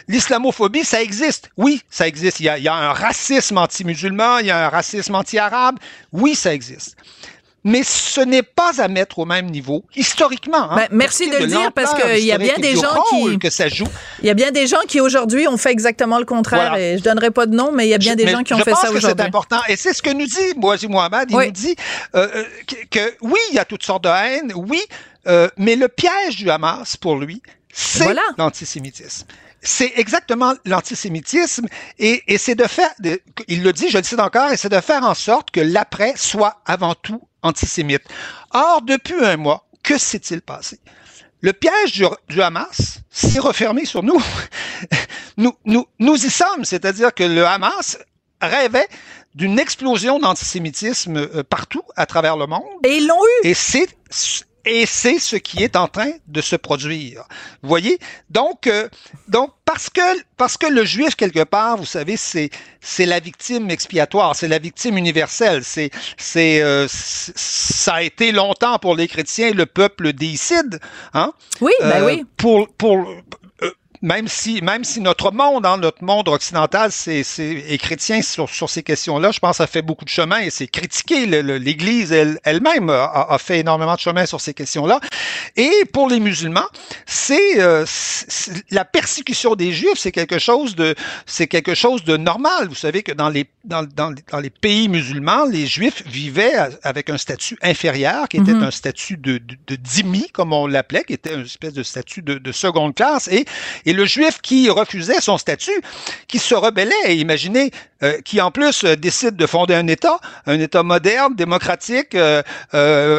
l'islamophobie, ça existe. Oui, ça existe. Il y a, il y a un racisme anti-musulman, il y a un racisme anti-arabe, oui, ça existe mais ce n'est pas à mettre au même niveau historiquement. Hein, ben, merci de, le dire parce qu'il y a bien des gens qui que ça joue. Il y a bien des gens qui aujourd'hui ont fait exactement le contraire. Et je donnerai pas de nom, mais il y a bien des gens qui ont fait ça aujourd'hui. C'est important et c'est ce que nous dit Moazi Mohamed. Il nous dit euh, euh, que, oui, il y a toutes sortes de haine, oui, euh, mais le piège du Hamas pour lui, c'est l'antisémitisme c'est exactement l'antisémitisme et, et c'est de faire, il le dit, je le cite encore, et c'est de faire en sorte que l'après soit avant tout antisémite. Or, depuis un mois, que s'est-il passé? Le piège du, Hamas s'est refermé sur nous. nous, nous. Nous y sommes, c'est-à-dire que le Hamas rêvait d'une explosion d'antisémitisme euh, partout à travers le monde. Et ils l'ont eu. Et c'est et c'est ce qui est en train de se produire. Vous voyez? Donc, euh, donc parce que parce que le juif quelque part, vous savez, c'est c'est la victime expiatoire, c'est la victime universelle. C'est c'est euh, ça a été longtemps pour les chrétiens le peuple déicide, hein? Oui, ben oui. Pour pour même si, même si notre monde, hein, notre monde occidental, c'est, est chrétien sur, sur ces questions-là, je pense que ça fait beaucoup de chemin et c'est critiqué. L'Église elle, elle-même a, fait énormément de chemin sur ces questions-là. Et pour les musulmans, c'est, euh, la persécution des Juifs, c'est quelque chose de, c'est quelque chose de normal. Vous savez que dans les, dans, dans, dans les pays musulmans, les Juifs vivaient avec un statut inférieur, qui était mm-hmm. un statut de, de, de dhimmi, comme on l'appelait, qui était une espèce de statut de, de seconde classe. Et, et le juif qui refusait son statut, qui se rebellait, imaginez, euh, qui en plus euh, décide de fonder un État, un État moderne, démocratique, euh,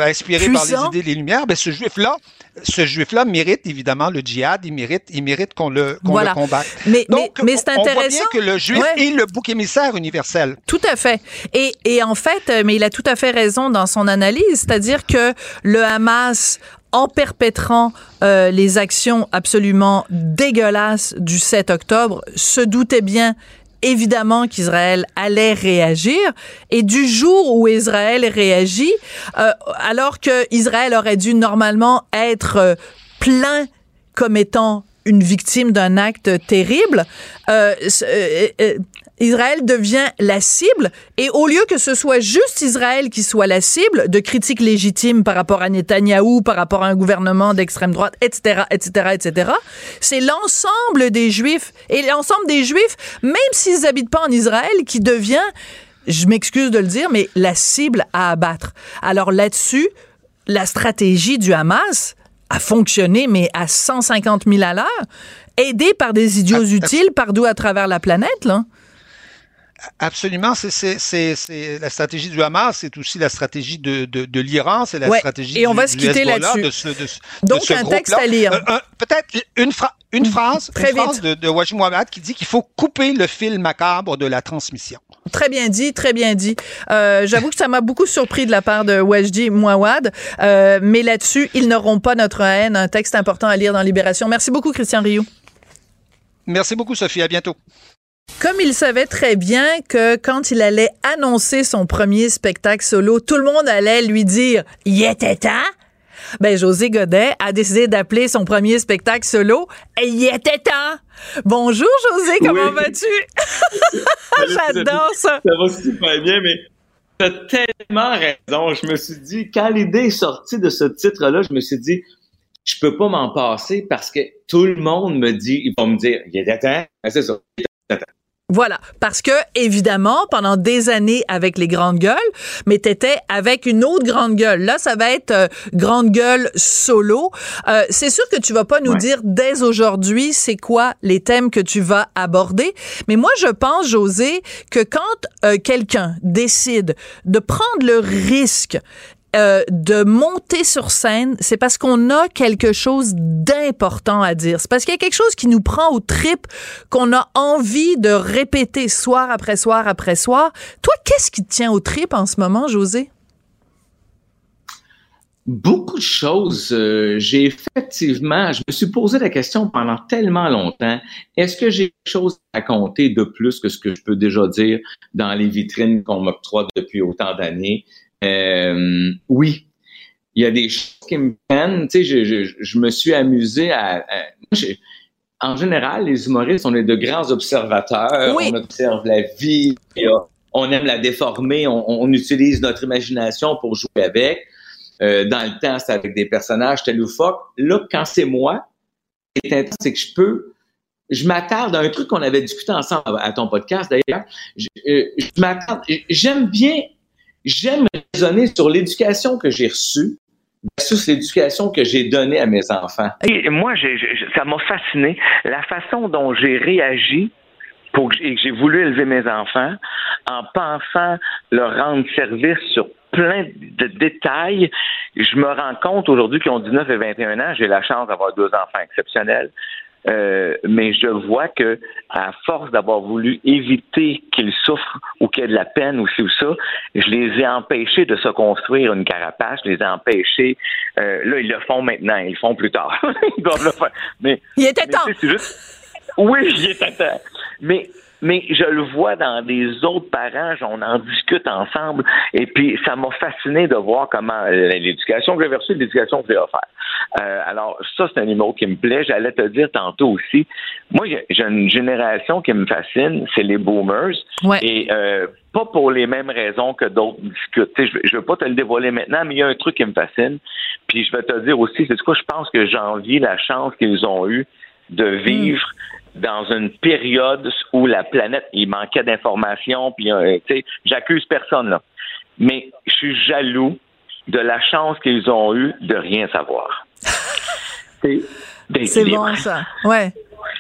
inspiré par les idées des Lumières, ben ce juif-là, ce juif-là mérite évidemment le djihad, il mérite, il mérite qu'on le, qu'on le combatte. Mais, Donc, mais, c'est intéressant. On voit bien que le juif est le bouc émissaire universel. Tout à fait. Et, et en fait, mais il a tout à fait raison dans son analyse, c'est-à-dire que le Hamas en perpétrant euh, les actions absolument dégueulasses du 7 octobre, se doutait bien évidemment qu'Israël allait réagir. Et du jour où Israël réagit, euh, alors que Israël aurait dû normalement être euh, plein comme étant une victime d'un acte terrible, euh, euh, euh, Israël devient la cible et au lieu que ce soit juste Israël qui soit la cible de critiques légitimes par rapport à Netanyahou, par rapport à un gouvernement d'extrême droite, etc., etc., etc., c'est l'ensemble des Juifs et l'ensemble des Juifs, même s'ils habitent pas en Israël, qui devient, je m'excuse de le dire, mais la cible à abattre. Alors là-dessus, la stratégie du Hamas, a fonctionné, mais à 150 000 à l'heure, aidé par des idiots ah, utiles partout à travers la planète, là. Absolument, c'est la stratégie du Hamas, c'est aussi la stratégie de, de, de l'Iran, c'est la stratégie et on va se quitter là-dessus. Donc un texte à lire. Euh, Peut-être une, une phrase, Très une phrase de, de Wajid Mohamed qui dit qu'il faut couper le fil macabre de la transmission. Très bien dit, très bien dit. Euh, J'avoue que ça m'a beaucoup surpris de la part de Wajdi Mouawad, euh, mais là-dessus, ils n'auront pas notre haine. Un texte important à lire dans Libération. Merci beaucoup, Christian Rioux. Merci beaucoup, Sophie. À bientôt. Comme il savait très bien que quand il allait annoncer son premier spectacle solo, tout le monde allait lui dire « Y était temps », ben José Godet a décidé d'appeler son premier spectacle solo « Y était temps ». Bonjour José, comment vas-tu? J'adore ça. Ça va super bien, mais tu as tellement raison. Je me suis dit, quand l'idée est sortie de ce titre-là, je me suis dit, je peux pas m'en passer parce que tout le monde me dit, ils vont me dire, il temps, ben, c'est ça, voilà, parce que évidemment, pendant des années avec les grandes gueules, mais t'étais avec une autre grande gueule. Là, ça va être euh, grande gueule solo. Euh, c'est sûr que tu vas pas nous dire dès aujourd'hui c'est quoi les thèmes que tu vas aborder, mais moi je pense, José, que quand euh, quelqu'un décide de prendre le risque euh, de monter sur scène, c'est parce qu'on a quelque chose d'important à dire. C'est parce qu'il y a quelque chose qui nous prend au trip, qu'on a envie de répéter soir après soir après soir. Toi, qu'est-ce qui tient au trip en ce moment, José? Beaucoup de choses. Euh, j'ai effectivement, je me suis posé la question pendant tellement longtemps. Est-ce que j'ai quelque chose à compter de plus que ce que je peux déjà dire dans les vitrines qu'on m'octroie depuis autant d'années? Euh, oui, il y a des choses qui me prennent. Tu sais, je, je, je me suis amusé à. en général, les humoristes, on est de grands observateurs. On observe la vie. On aime la déformer. On, on, utilise notre imagination pour jouer avec. Euh, dans le temps, c'est avec des personnages tel ou Là, quand c'est moi, c'est que je peux je m'attarde à un truc qu'on avait discuté ensemble à ton podcast d'ailleurs. Je, euh, je m'attarde, j'aime bien j'aime raisonner sur l'éducation que j'ai reçue versus l'éducation que j'ai donnée à mes enfants. Et moi, ça m'a fasciné la façon dont j'ai réagi pour que j'ai voulu élever mes enfants en pensant leur rendre service sur plein de détails. Je me rends compte aujourd'hui qu'ils ont 19 et 21 ans, j'ai la chance d'avoir deux enfants exceptionnels. Euh, mais je vois que à force d'avoir voulu éviter qu'ils souffrent ou qu'il y ait de la peine ou ci ou ça, je les ai empêchés de se construire une carapace, je les ai empêchés. Euh, là, ils le font maintenant, ils le font plus tard. ils doivent le faire. Mais, il était temps. Oui, il était temps. Mais mais je le vois dans des autres parents, on en discute ensemble, et puis ça m'a fasciné de voir comment l'éducation que j'ai reçue, l'éducation que j'ai offerte. Euh, alors, ça, c'est un numéro qui me plaît. J'allais te dire tantôt aussi, moi, j'ai une génération qui me fascine, c'est les boomers. Et euh, pas pour les mêmes raisons que d'autres discutent. je ne veux pas te le dévoiler maintenant, mais il y a un truc qui me fascine. Puis je vais te dire aussi, c'est quoi, je pense que j'envie la chance qu'ils ont eue de vivre dans une période où la planète, il manquait d'informations, puis euh, tu sais, j'accuse personne là. Mais je suis jaloux de la chance qu'ils ont eue de rien savoir. C'est bon ça, ouais.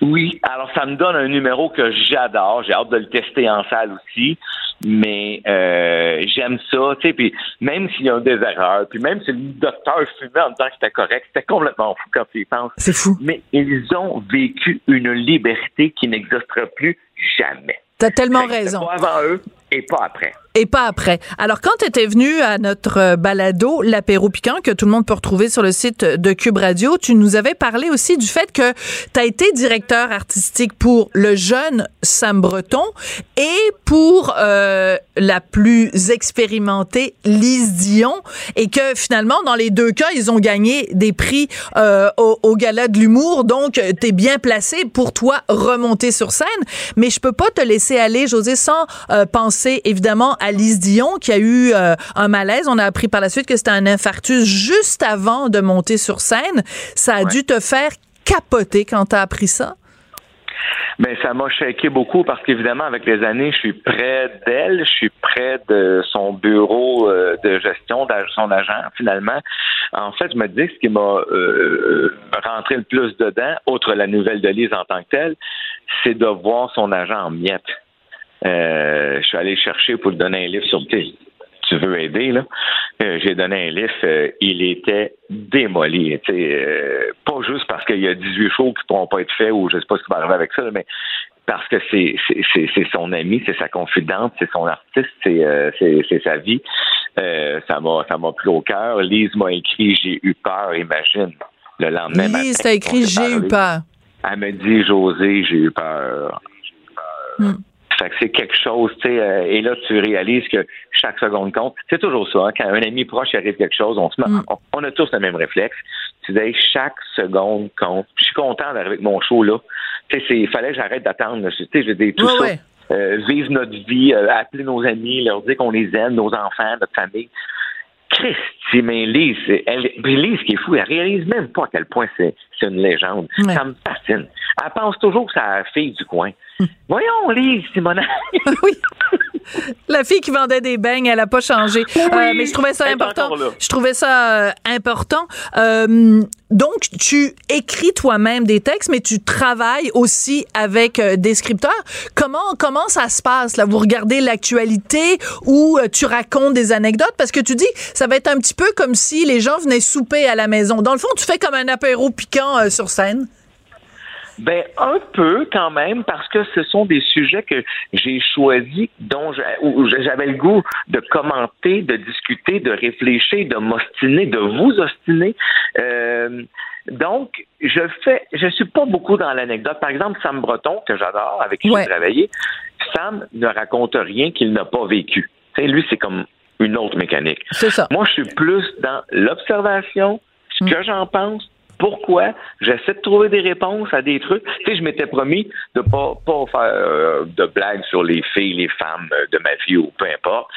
Oui, alors ça me donne un numéro que j'adore. J'ai hâte de le tester en salle aussi. Mais euh, j'aime ça, tu sais, puis même s'il y a des erreurs, puis même si le docteur fumait en disant que c'était correct, c'était complètement fou quand tu y penses. C'est fou. Mais ils ont vécu une liberté qui n'existera plus jamais. T'as tellement raison. Pas avant eux et pas après et pas après. Alors, quand tu étais venu à notre euh, balado, l'apéro piquant, que tout le monde peut retrouver sur le site de Cube Radio, tu nous avais parlé aussi du fait que tu as été directeur artistique pour le jeune Sam Breton et pour euh, la plus expérimentée Lise Dion et que finalement, dans les deux cas, ils ont gagné des prix euh, au, au, gala de l'humour. Donc, tu es bien placé pour toi remonter sur scène. Mais je peux pas te laisser aller, José, sans euh, penser évidemment Alice Dion qui a eu euh, un malaise. On a appris par la suite que c'était un infarctus juste avant de monter sur scène. Ça a dû te faire capoter quand tu as appris ça? Ben ça m'a shaké beaucoup parce qu'évidemment, avec les années, je suis près d'elle, je suis près de son bureau euh, de gestion, de son agent, finalement. En fait, je me dis que ce qui m'a euh, rentré le plus dedans, outre la nouvelle de Lise en tant que telle, c'est de voir son agent en miettes. Euh, je suis allé chercher pour lui donner un livre sur tu veux aider là? Euh, j'ai donné un livre, euh, il était démoli. pas juste parce qu'il y a 18 shows qui ne pourront pas être faits ou je sais pas ce qui va arriver avec ça, mais parce que c'est c'est son ami, c'est sa confidente, c'est son artiste, c'est sa vie. ça m'a ça m'a plu au cœur. Lise m'a écrit j'ai eu peur, imagine. Le lendemain Lise t'a écrit j'ai eu peur. Elle me dit José, j'ai eu peur. Hmm. Fait que c'est quelque chose, tu sais, euh, et là, tu réalises que chaque seconde compte. C'est toujours ça, hein, quand un ami proche arrive quelque chose, on, se met, mm. on, a tous le même réflexe. Tu dis, chaque seconde compte. je suis content d'arriver avec mon show, là. Tu sais, il fallait que j'arrête d'attendre. Tu sais, je dis, tout ça. Euh, vivre notre vie, euh, appeler nos amis, leur dire qu'on les aime, nos enfants, notre famille. Christy, mais Lise, elle, Lise, qui est fou, elle réalise même pas à quel point c'est une légende. Ça me fascine. Elle pense toujours que c'est la fille du coin. Voyons, Lise, Simona. oui. La fille qui vendait des beignes, elle a pas changé. Euh, mais je trouvais ça important. Je trouvais ça euh, important. Euh, donc, tu écris toi-même des textes, mais tu travailles aussi avec des scripteurs. Comment comment ça se passe là? Vous regardez l'actualité ou tu racontes des anecdotes? Parce que tu dis ça va être un petit peu comme si les gens venaient souper à la maison. Dans le fond, tu fais comme un apéro piquant sur scène. Ben un peu quand même parce que ce sont des sujets que j'ai choisis dont j'avais le goût de commenter, de discuter, de réfléchir, de m'ostiner, de vous ostiner. Euh, donc, je fais, je suis pas beaucoup dans l'anecdote. Par exemple, Sam Breton, que j'adore, avec qui j'ai travaillé, Sam ne raconte rien qu'il n'a pas vécu. T'sais, lui, c'est comme une autre mécanique. C'est ça. Moi, je suis plus dans l'observation, ce que mm. j'en pense, pourquoi? J'essaie de trouver des réponses à des trucs. Tu sais, je m'étais promis de pas, pas faire euh, de blagues sur les filles, les femmes euh, de ma vie ou peu importe.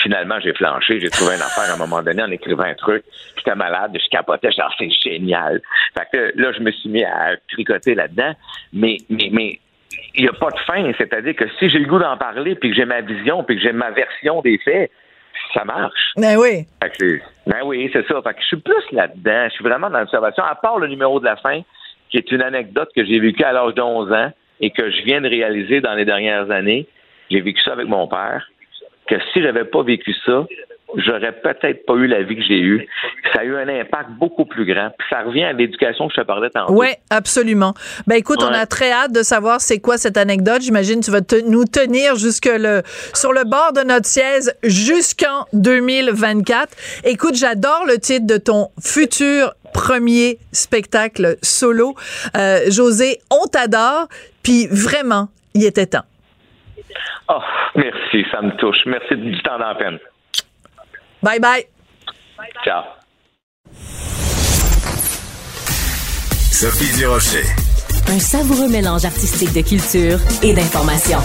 Finalement, j'ai flanché, j'ai trouvé une affaire à un moment donné en écrivant un truc. J'étais malade, je capotais, je c'est génial. Fait que là, je me suis mis à tricoter là-dedans. Mais, mais, mais, il n'y a pas de fin. C'est-à-dire que si j'ai le goût d'en parler, puis que j'ai ma vision, puis que j'ai ma version des faits, ça marche. Ben oui. ben oui, c'est ça. Fait que je suis plus là-dedans. Je suis vraiment dans l'observation. À part le numéro de la fin, qui est une anecdote que j'ai vécue à l'âge de 11 ans et que je viens de réaliser dans les dernières années. J'ai vécu ça avec mon père. Que si j'avais pas vécu ça, j'aurais peut-être pas eu la vie que j'ai eue. Ça a eu un impact beaucoup plus grand. Puis ça revient à l'éducation que je te parlais tantôt. Oui, absolument. Ben écoute, on a très hâte de savoir c'est quoi cette anecdote. J'imagine que tu vas nous tenir jusque le sur le bord de notre siège jusqu'en 2024. Écoute, j'adore le titre de ton futur premier spectacle solo. Euh, José, on t'adore. Puis vraiment, il était temps. Oh, merci, ça me touche. Merci du temps d'antenne. Bye bye. Ciao. Sophie Durocher. Un savoureux mélange artistique de culture et d'information.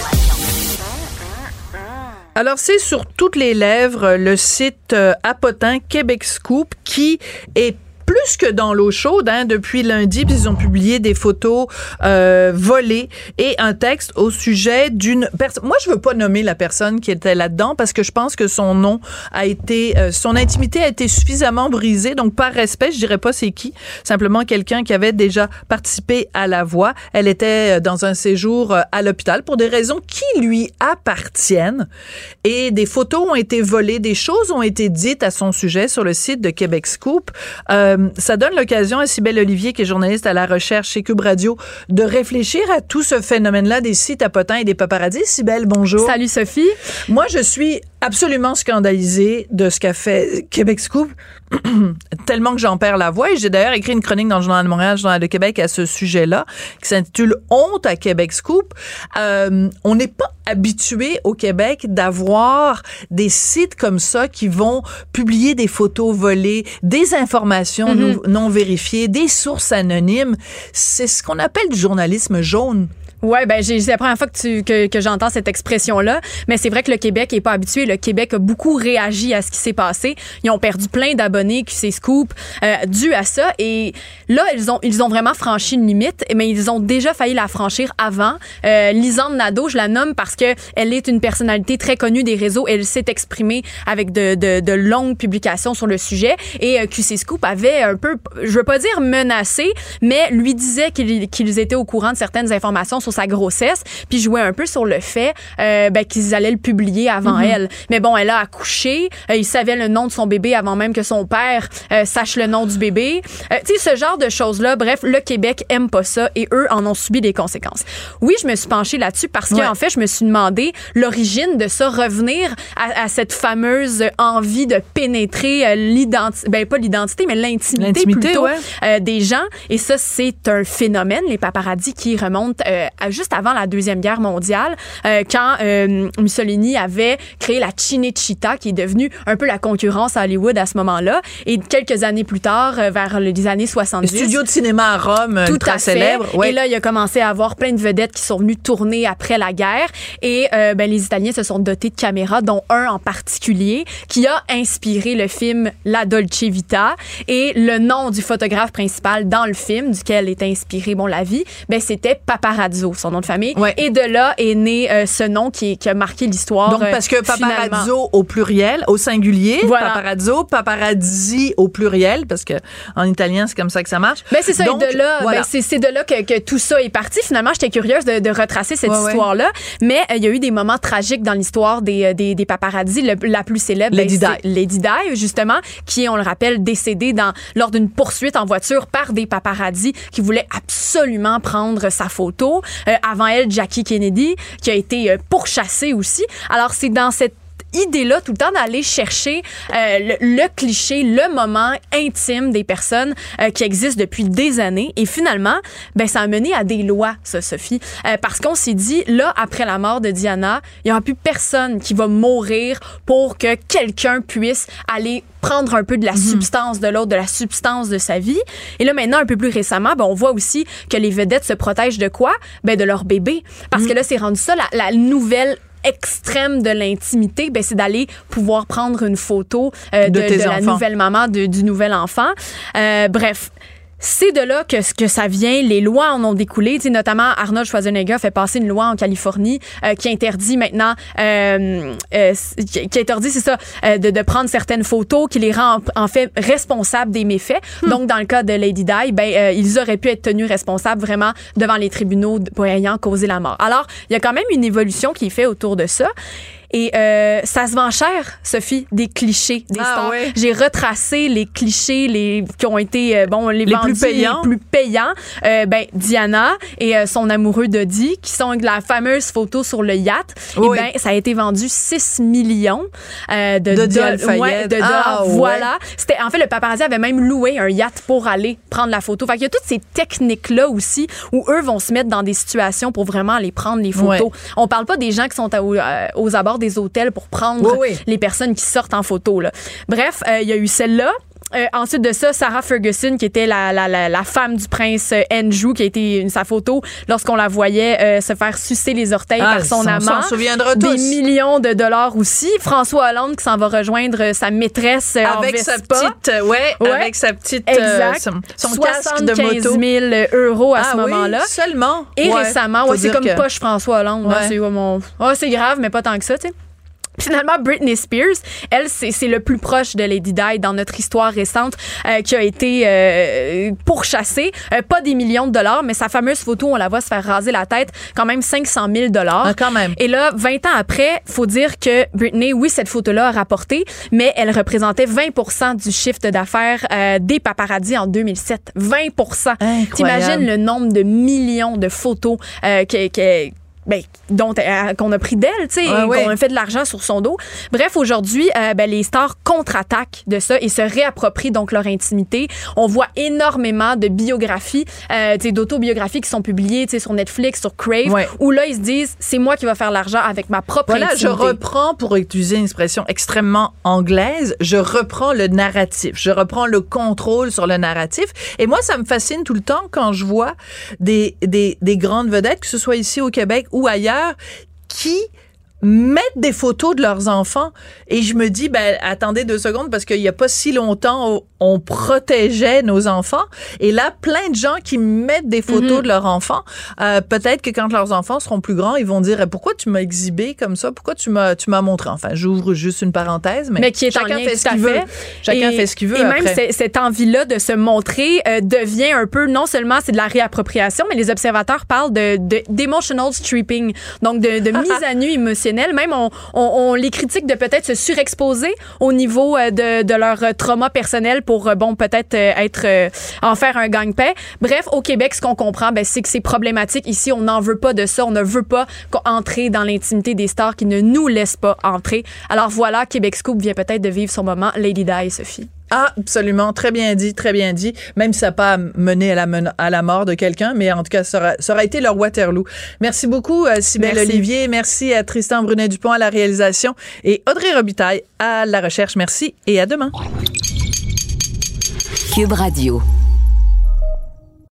Alors, c'est sur toutes les lèvres le site euh, Apotin Québec Scoop qui est plus que dans l'eau chaude hein, depuis lundi. Puis ils ont publié des photos euh, volées et un texte au sujet d'une personne. Moi, je veux pas nommer la personne qui était là-dedans parce que je pense que son nom a été, euh, son intimité a été suffisamment brisée. Donc, par respect, je dirais pas c'est qui. Simplement quelqu'un qui avait déjà participé à la voix. Elle était euh, dans un séjour euh, à l'hôpital pour des raisons qui lui appartiennent. Et des photos ont été volées, des choses ont été dites à son sujet sur le site de Québec Scoop. Euh, euh, ça donne l'occasion à Cybelle Olivier, qui est journaliste à la recherche chez Cube Radio, de réfléchir à tout ce phénomène-là des sites à potins et des paparazzis. Cybelle, bonjour. Salut Sophie. Moi, je suis absolument scandalisée de ce qu'a fait Québec Scoop, tellement que j'en perds la voix. Et j'ai d'ailleurs écrit une chronique dans le Journal de Montréal, le Journal de Québec à ce sujet-là, qui s'intitule Honte à Québec Scoop. Euh, on n'est pas habitué au Québec d'avoir des sites comme ça qui vont publier des photos volées, des informations non, non vérifiées, des sources anonymes. C'est ce qu'on appelle du journalisme jaune. Ouais, ben c'est la première fois que que, que j'entends cette expression-là, mais c'est vrai que le Québec est pas habitué. Le Québec a beaucoup réagi à ce qui s'est passé. Ils ont perdu plein d'abonnés QC Scoop euh, dû à ça et là ils ont ils ont vraiment franchi une limite, mais ils ont déjà failli la franchir avant. Euh, Lisande Nadeau, je la nomme parce que elle est une personnalité très connue des réseaux. Elle s'est exprimée avec de, de, de, longues publications sur le sujet et euh, QC Scoop avait un peu, je veux pas dire menacé, mais lui disait qu'ils qu'ils étaient au courant de certaines informations sur sa grossesse, puis jouait un peu sur le fait euh, ben, qu'ils allaient le publier avant Mhm. elle. Mais bon, elle a accouché, euh, il savait le nom de son bébé avant même que son père euh, sache le nom du bébé. Euh, tu sais, ce genre de choses-là, bref, le Québec aime pas ça et eux en ont subi des conséquences. Oui, je me suis penchée là-dessus parce Ouais. qu'en fait, je me suis demandé l'origine de ça, revenir à, à cette fameuse envie de pénétrer l'identité, ben pas l'identité, mais l'intimité plutôt ouais. des gens. Et ça, c'est un phénomène, les paparazzis, qui remontent euh, juste avant la Deuxième Guerre mondiale, euh, quand euh, Mussolini avait créé la Cinecittà, qui est devenue un peu la concurrence à Hollywood à ce moment-là. Et quelques années plus tard, euh, vers les années Le 70... studio de cinéma à Rome, euh, Tout très à fait. célèbre. Ouais. Et là, il a commencé à avoir plein de vedettes qui sont venues tourner après la guerre. Et euh, ben, les Italiens se sont dotés de caméras, dont un en particulier, qui a inspiré le film La Dolce Vita. Et le nom du photographe principal dans le film, duquel est inspiré bon la vie, ben c'était Paparazzo, son nom de famille. Ouais. Et de là est né euh, ce nom qui, a marqué l'histoire. Donc, euh, parce que finalement. paparazzo au pluriel, au singulier, Voilà. paparazzo, paparazzi au pluriel, parce que en italien, c'est comme ça que ça marche. Ben c'est ça, Donc, et de là, voilà. ben, c'est, de là que, que tout ça est parti. Finalement, j'étais curieuse de, de retracer cette Ouais, ouais. histoire-là. Mais euh, il y a eu des moments tragiques dans l'histoire des, euh, des. Le- la plus célèbre, Lady ben, Di. Lady Di, justement, qui on le rappelle, décédée dans, lors d'une poursuite en voiture par des paparazzis qui voulaient absolument prendre sa photo. Euh, avant elle, Jackie Kennedy, qui a été euh, pourchassée aussi. Alors, c'est dans cette idée-là tout le temps d'aller chercher euh, le, le cliché, le moment intime des personnes euh, qui existent depuis des années. Et finalement, ben, ça a mené à des lois, ça, Sophie. Euh, parce qu'on s'est dit, là, après la mort de Diana, il n'y aura plus personne qui va mourir pour que quelqu'un puisse aller prendre un peu de la substance de l'autre, de la substance de sa vie. Et là, maintenant, un peu plus récemment, ben, on voit aussi que les vedettes se protègent de quoi? Ben, de leur bébé. Parce que là, c'est rendu ça, la, la nouvelle extrême de l'intimité, ben, c'est d'aller pouvoir prendre une photo euh, De de, la nouvelle maman, de- du nouvel enfant. Euh, bref. C'est de là que, que ça vient. Les lois en ont découlé. Tu sais, notamment, Arnold Schwarzenegger fait passer une loi en Californie euh, qui interdit maintenant, euh, euh, qui interdit, c'est ça, euh, de, de prendre certaines photos, qui les rend en, en fait responsables des méfaits. Donc, dans le cas de Lady Di, ben, euh, ils auraient pu être tenus responsables vraiment devant les tribunaux pour ayant causé la mort. Alors, il y a quand même une évolution qui est faite autour de ça. Et euh, ça se vend cher, Sophie, des clichés, des Ah, stars. ouais. J'ai retracé les clichés les qui ont été euh, bon les, Les vendus, plus payants. les plus payants. Euh, ben Diana et euh, son amoureux Dodi qui sont la fameuse photo sur le yacht. Oui. Et ben ça a été vendu 6 millions de doll- Al-Fayed. ouais, de Ah, dollars. ouais. Voilà. C'était en fait le paparazzi avait même loué un yacht pour aller prendre la photo. Fait qu'il y a toutes ces techniques là aussi où eux vont se mettre dans des situations pour vraiment aller prendre les photos. On parle pas des gens qui sont à- aux, aux abords des hôtels pour prendre Oui, oui. les personnes qui sortent en photo. Là. Bref, euh, il y a eu celle-là. Euh, ensuite de ça, Sarah Ferguson, qui était la, la, la, la femme du prince euh, Andrew, qui a été une, sa photo lorsqu'on la voyait euh, se faire sucer les orteils Ah, par son on amant. s'en souviendra Des tous. millions de dollars aussi. François Hollande qui s'en va rejoindre euh, sa maîtresse euh, en avec sa petite, euh, ouais, Ouais. avec sa petite, euh, Exact. son, son casque de 75 moto. 000 euros à ah ce oui, moment-là. seulement? Et Ouais, récemment, ouais, c'est comme que- poche François Hollande. Ouais. hein, c'est mon... Ah, c'est grave, mais pas tant que ça, tu sais. Finalement, Britney Spears, elle, c'est le plus proche de Lady Di dans notre histoire récente euh, qui a été euh, pourchassée. Euh, pas des millions de dollars, mais sa fameuse photo, on la voit se faire raser la tête, quand même 500 000 dollars. Ah, quand même. Et là, 20 ans après, faut dire que Britney, oui, cette photo-là a rapporté, mais elle représentait 20% du chiffre d'affaires des paparazzi en 2007. 20% T'imagines le nombre de millions de photos que, que ben, dont euh, qu'on a pris d'elle, tu sais, qu'on a fait de l'argent sur son dos. Bref, aujourd'hui, euh, ben, les stars contre-attaquent de ça et se réapproprient donc leur intimité. On voit énormément de biographies, euh, tu sais, d'autobiographies qui sont publiées, tu sais, sur Netflix, sur Crave, où là ils se disent, c'est moi qui va faire l'argent avec ma propre voilà, intimité. je reprends pour utiliser une expression extrêmement anglaise, je reprends le narratif, je reprends le contrôle sur le narratif. Et moi, ça me fascine tout le temps quand je vois des des, des grandes vedettes, que ce soit ici au Québec ou ailleurs qui mettent des photos de leurs enfants. Et je me dis ben attendez deux secondes parce qu'il y a pas si longtemps on protégeait nos enfants. Et là plein de gens qui mettent des photos mhm. de leurs enfants. Euh, peut-être que quand leurs enfants seront plus grands ils vont dire eh, pourquoi tu m'as exhibé comme ça? Pourquoi tu m'as tu m'as montré? Enfin j'ouvre juste une parenthèse mais, mais qui est chacun fait ce qu'il veut. chacun fait ce qu'il veut et même cette envie là de se montrer euh, devient un peu non seulement c'est de la réappropriation mais les observateurs parlent de d'emotional stripping. Donc de, de mise à nu émotionnelle même, on, les critique de peut-être se surexposer au niveau euh, de, leur euh, trauma personnel pour, euh, bon, peut-être être, en faire un gang-pain. Bref, au Québec, ce qu'on comprend, ben, c'est que c'est problématique. Ici, on n'en veut pas de ça. On ne veut pas entrer dans l'intimité des stars qui ne nous laissent pas entrer. Alors voilà, Québec Scoop vient peut-être de vivre son moment. Lady Di et Sophie. Ah, absolument. Très bien dit, très bien dit. Même si ça n'a pas mené à la, à la mort de quelqu'un, mais en tout cas, ça aura, été leur Waterloo. Merci beaucoup, euh, Sybelle Olivier. Merci à Tristan Brunet-Dupont à la réalisation et Audrey Robitaille à la recherche. Merci et à demain. Cube Radio.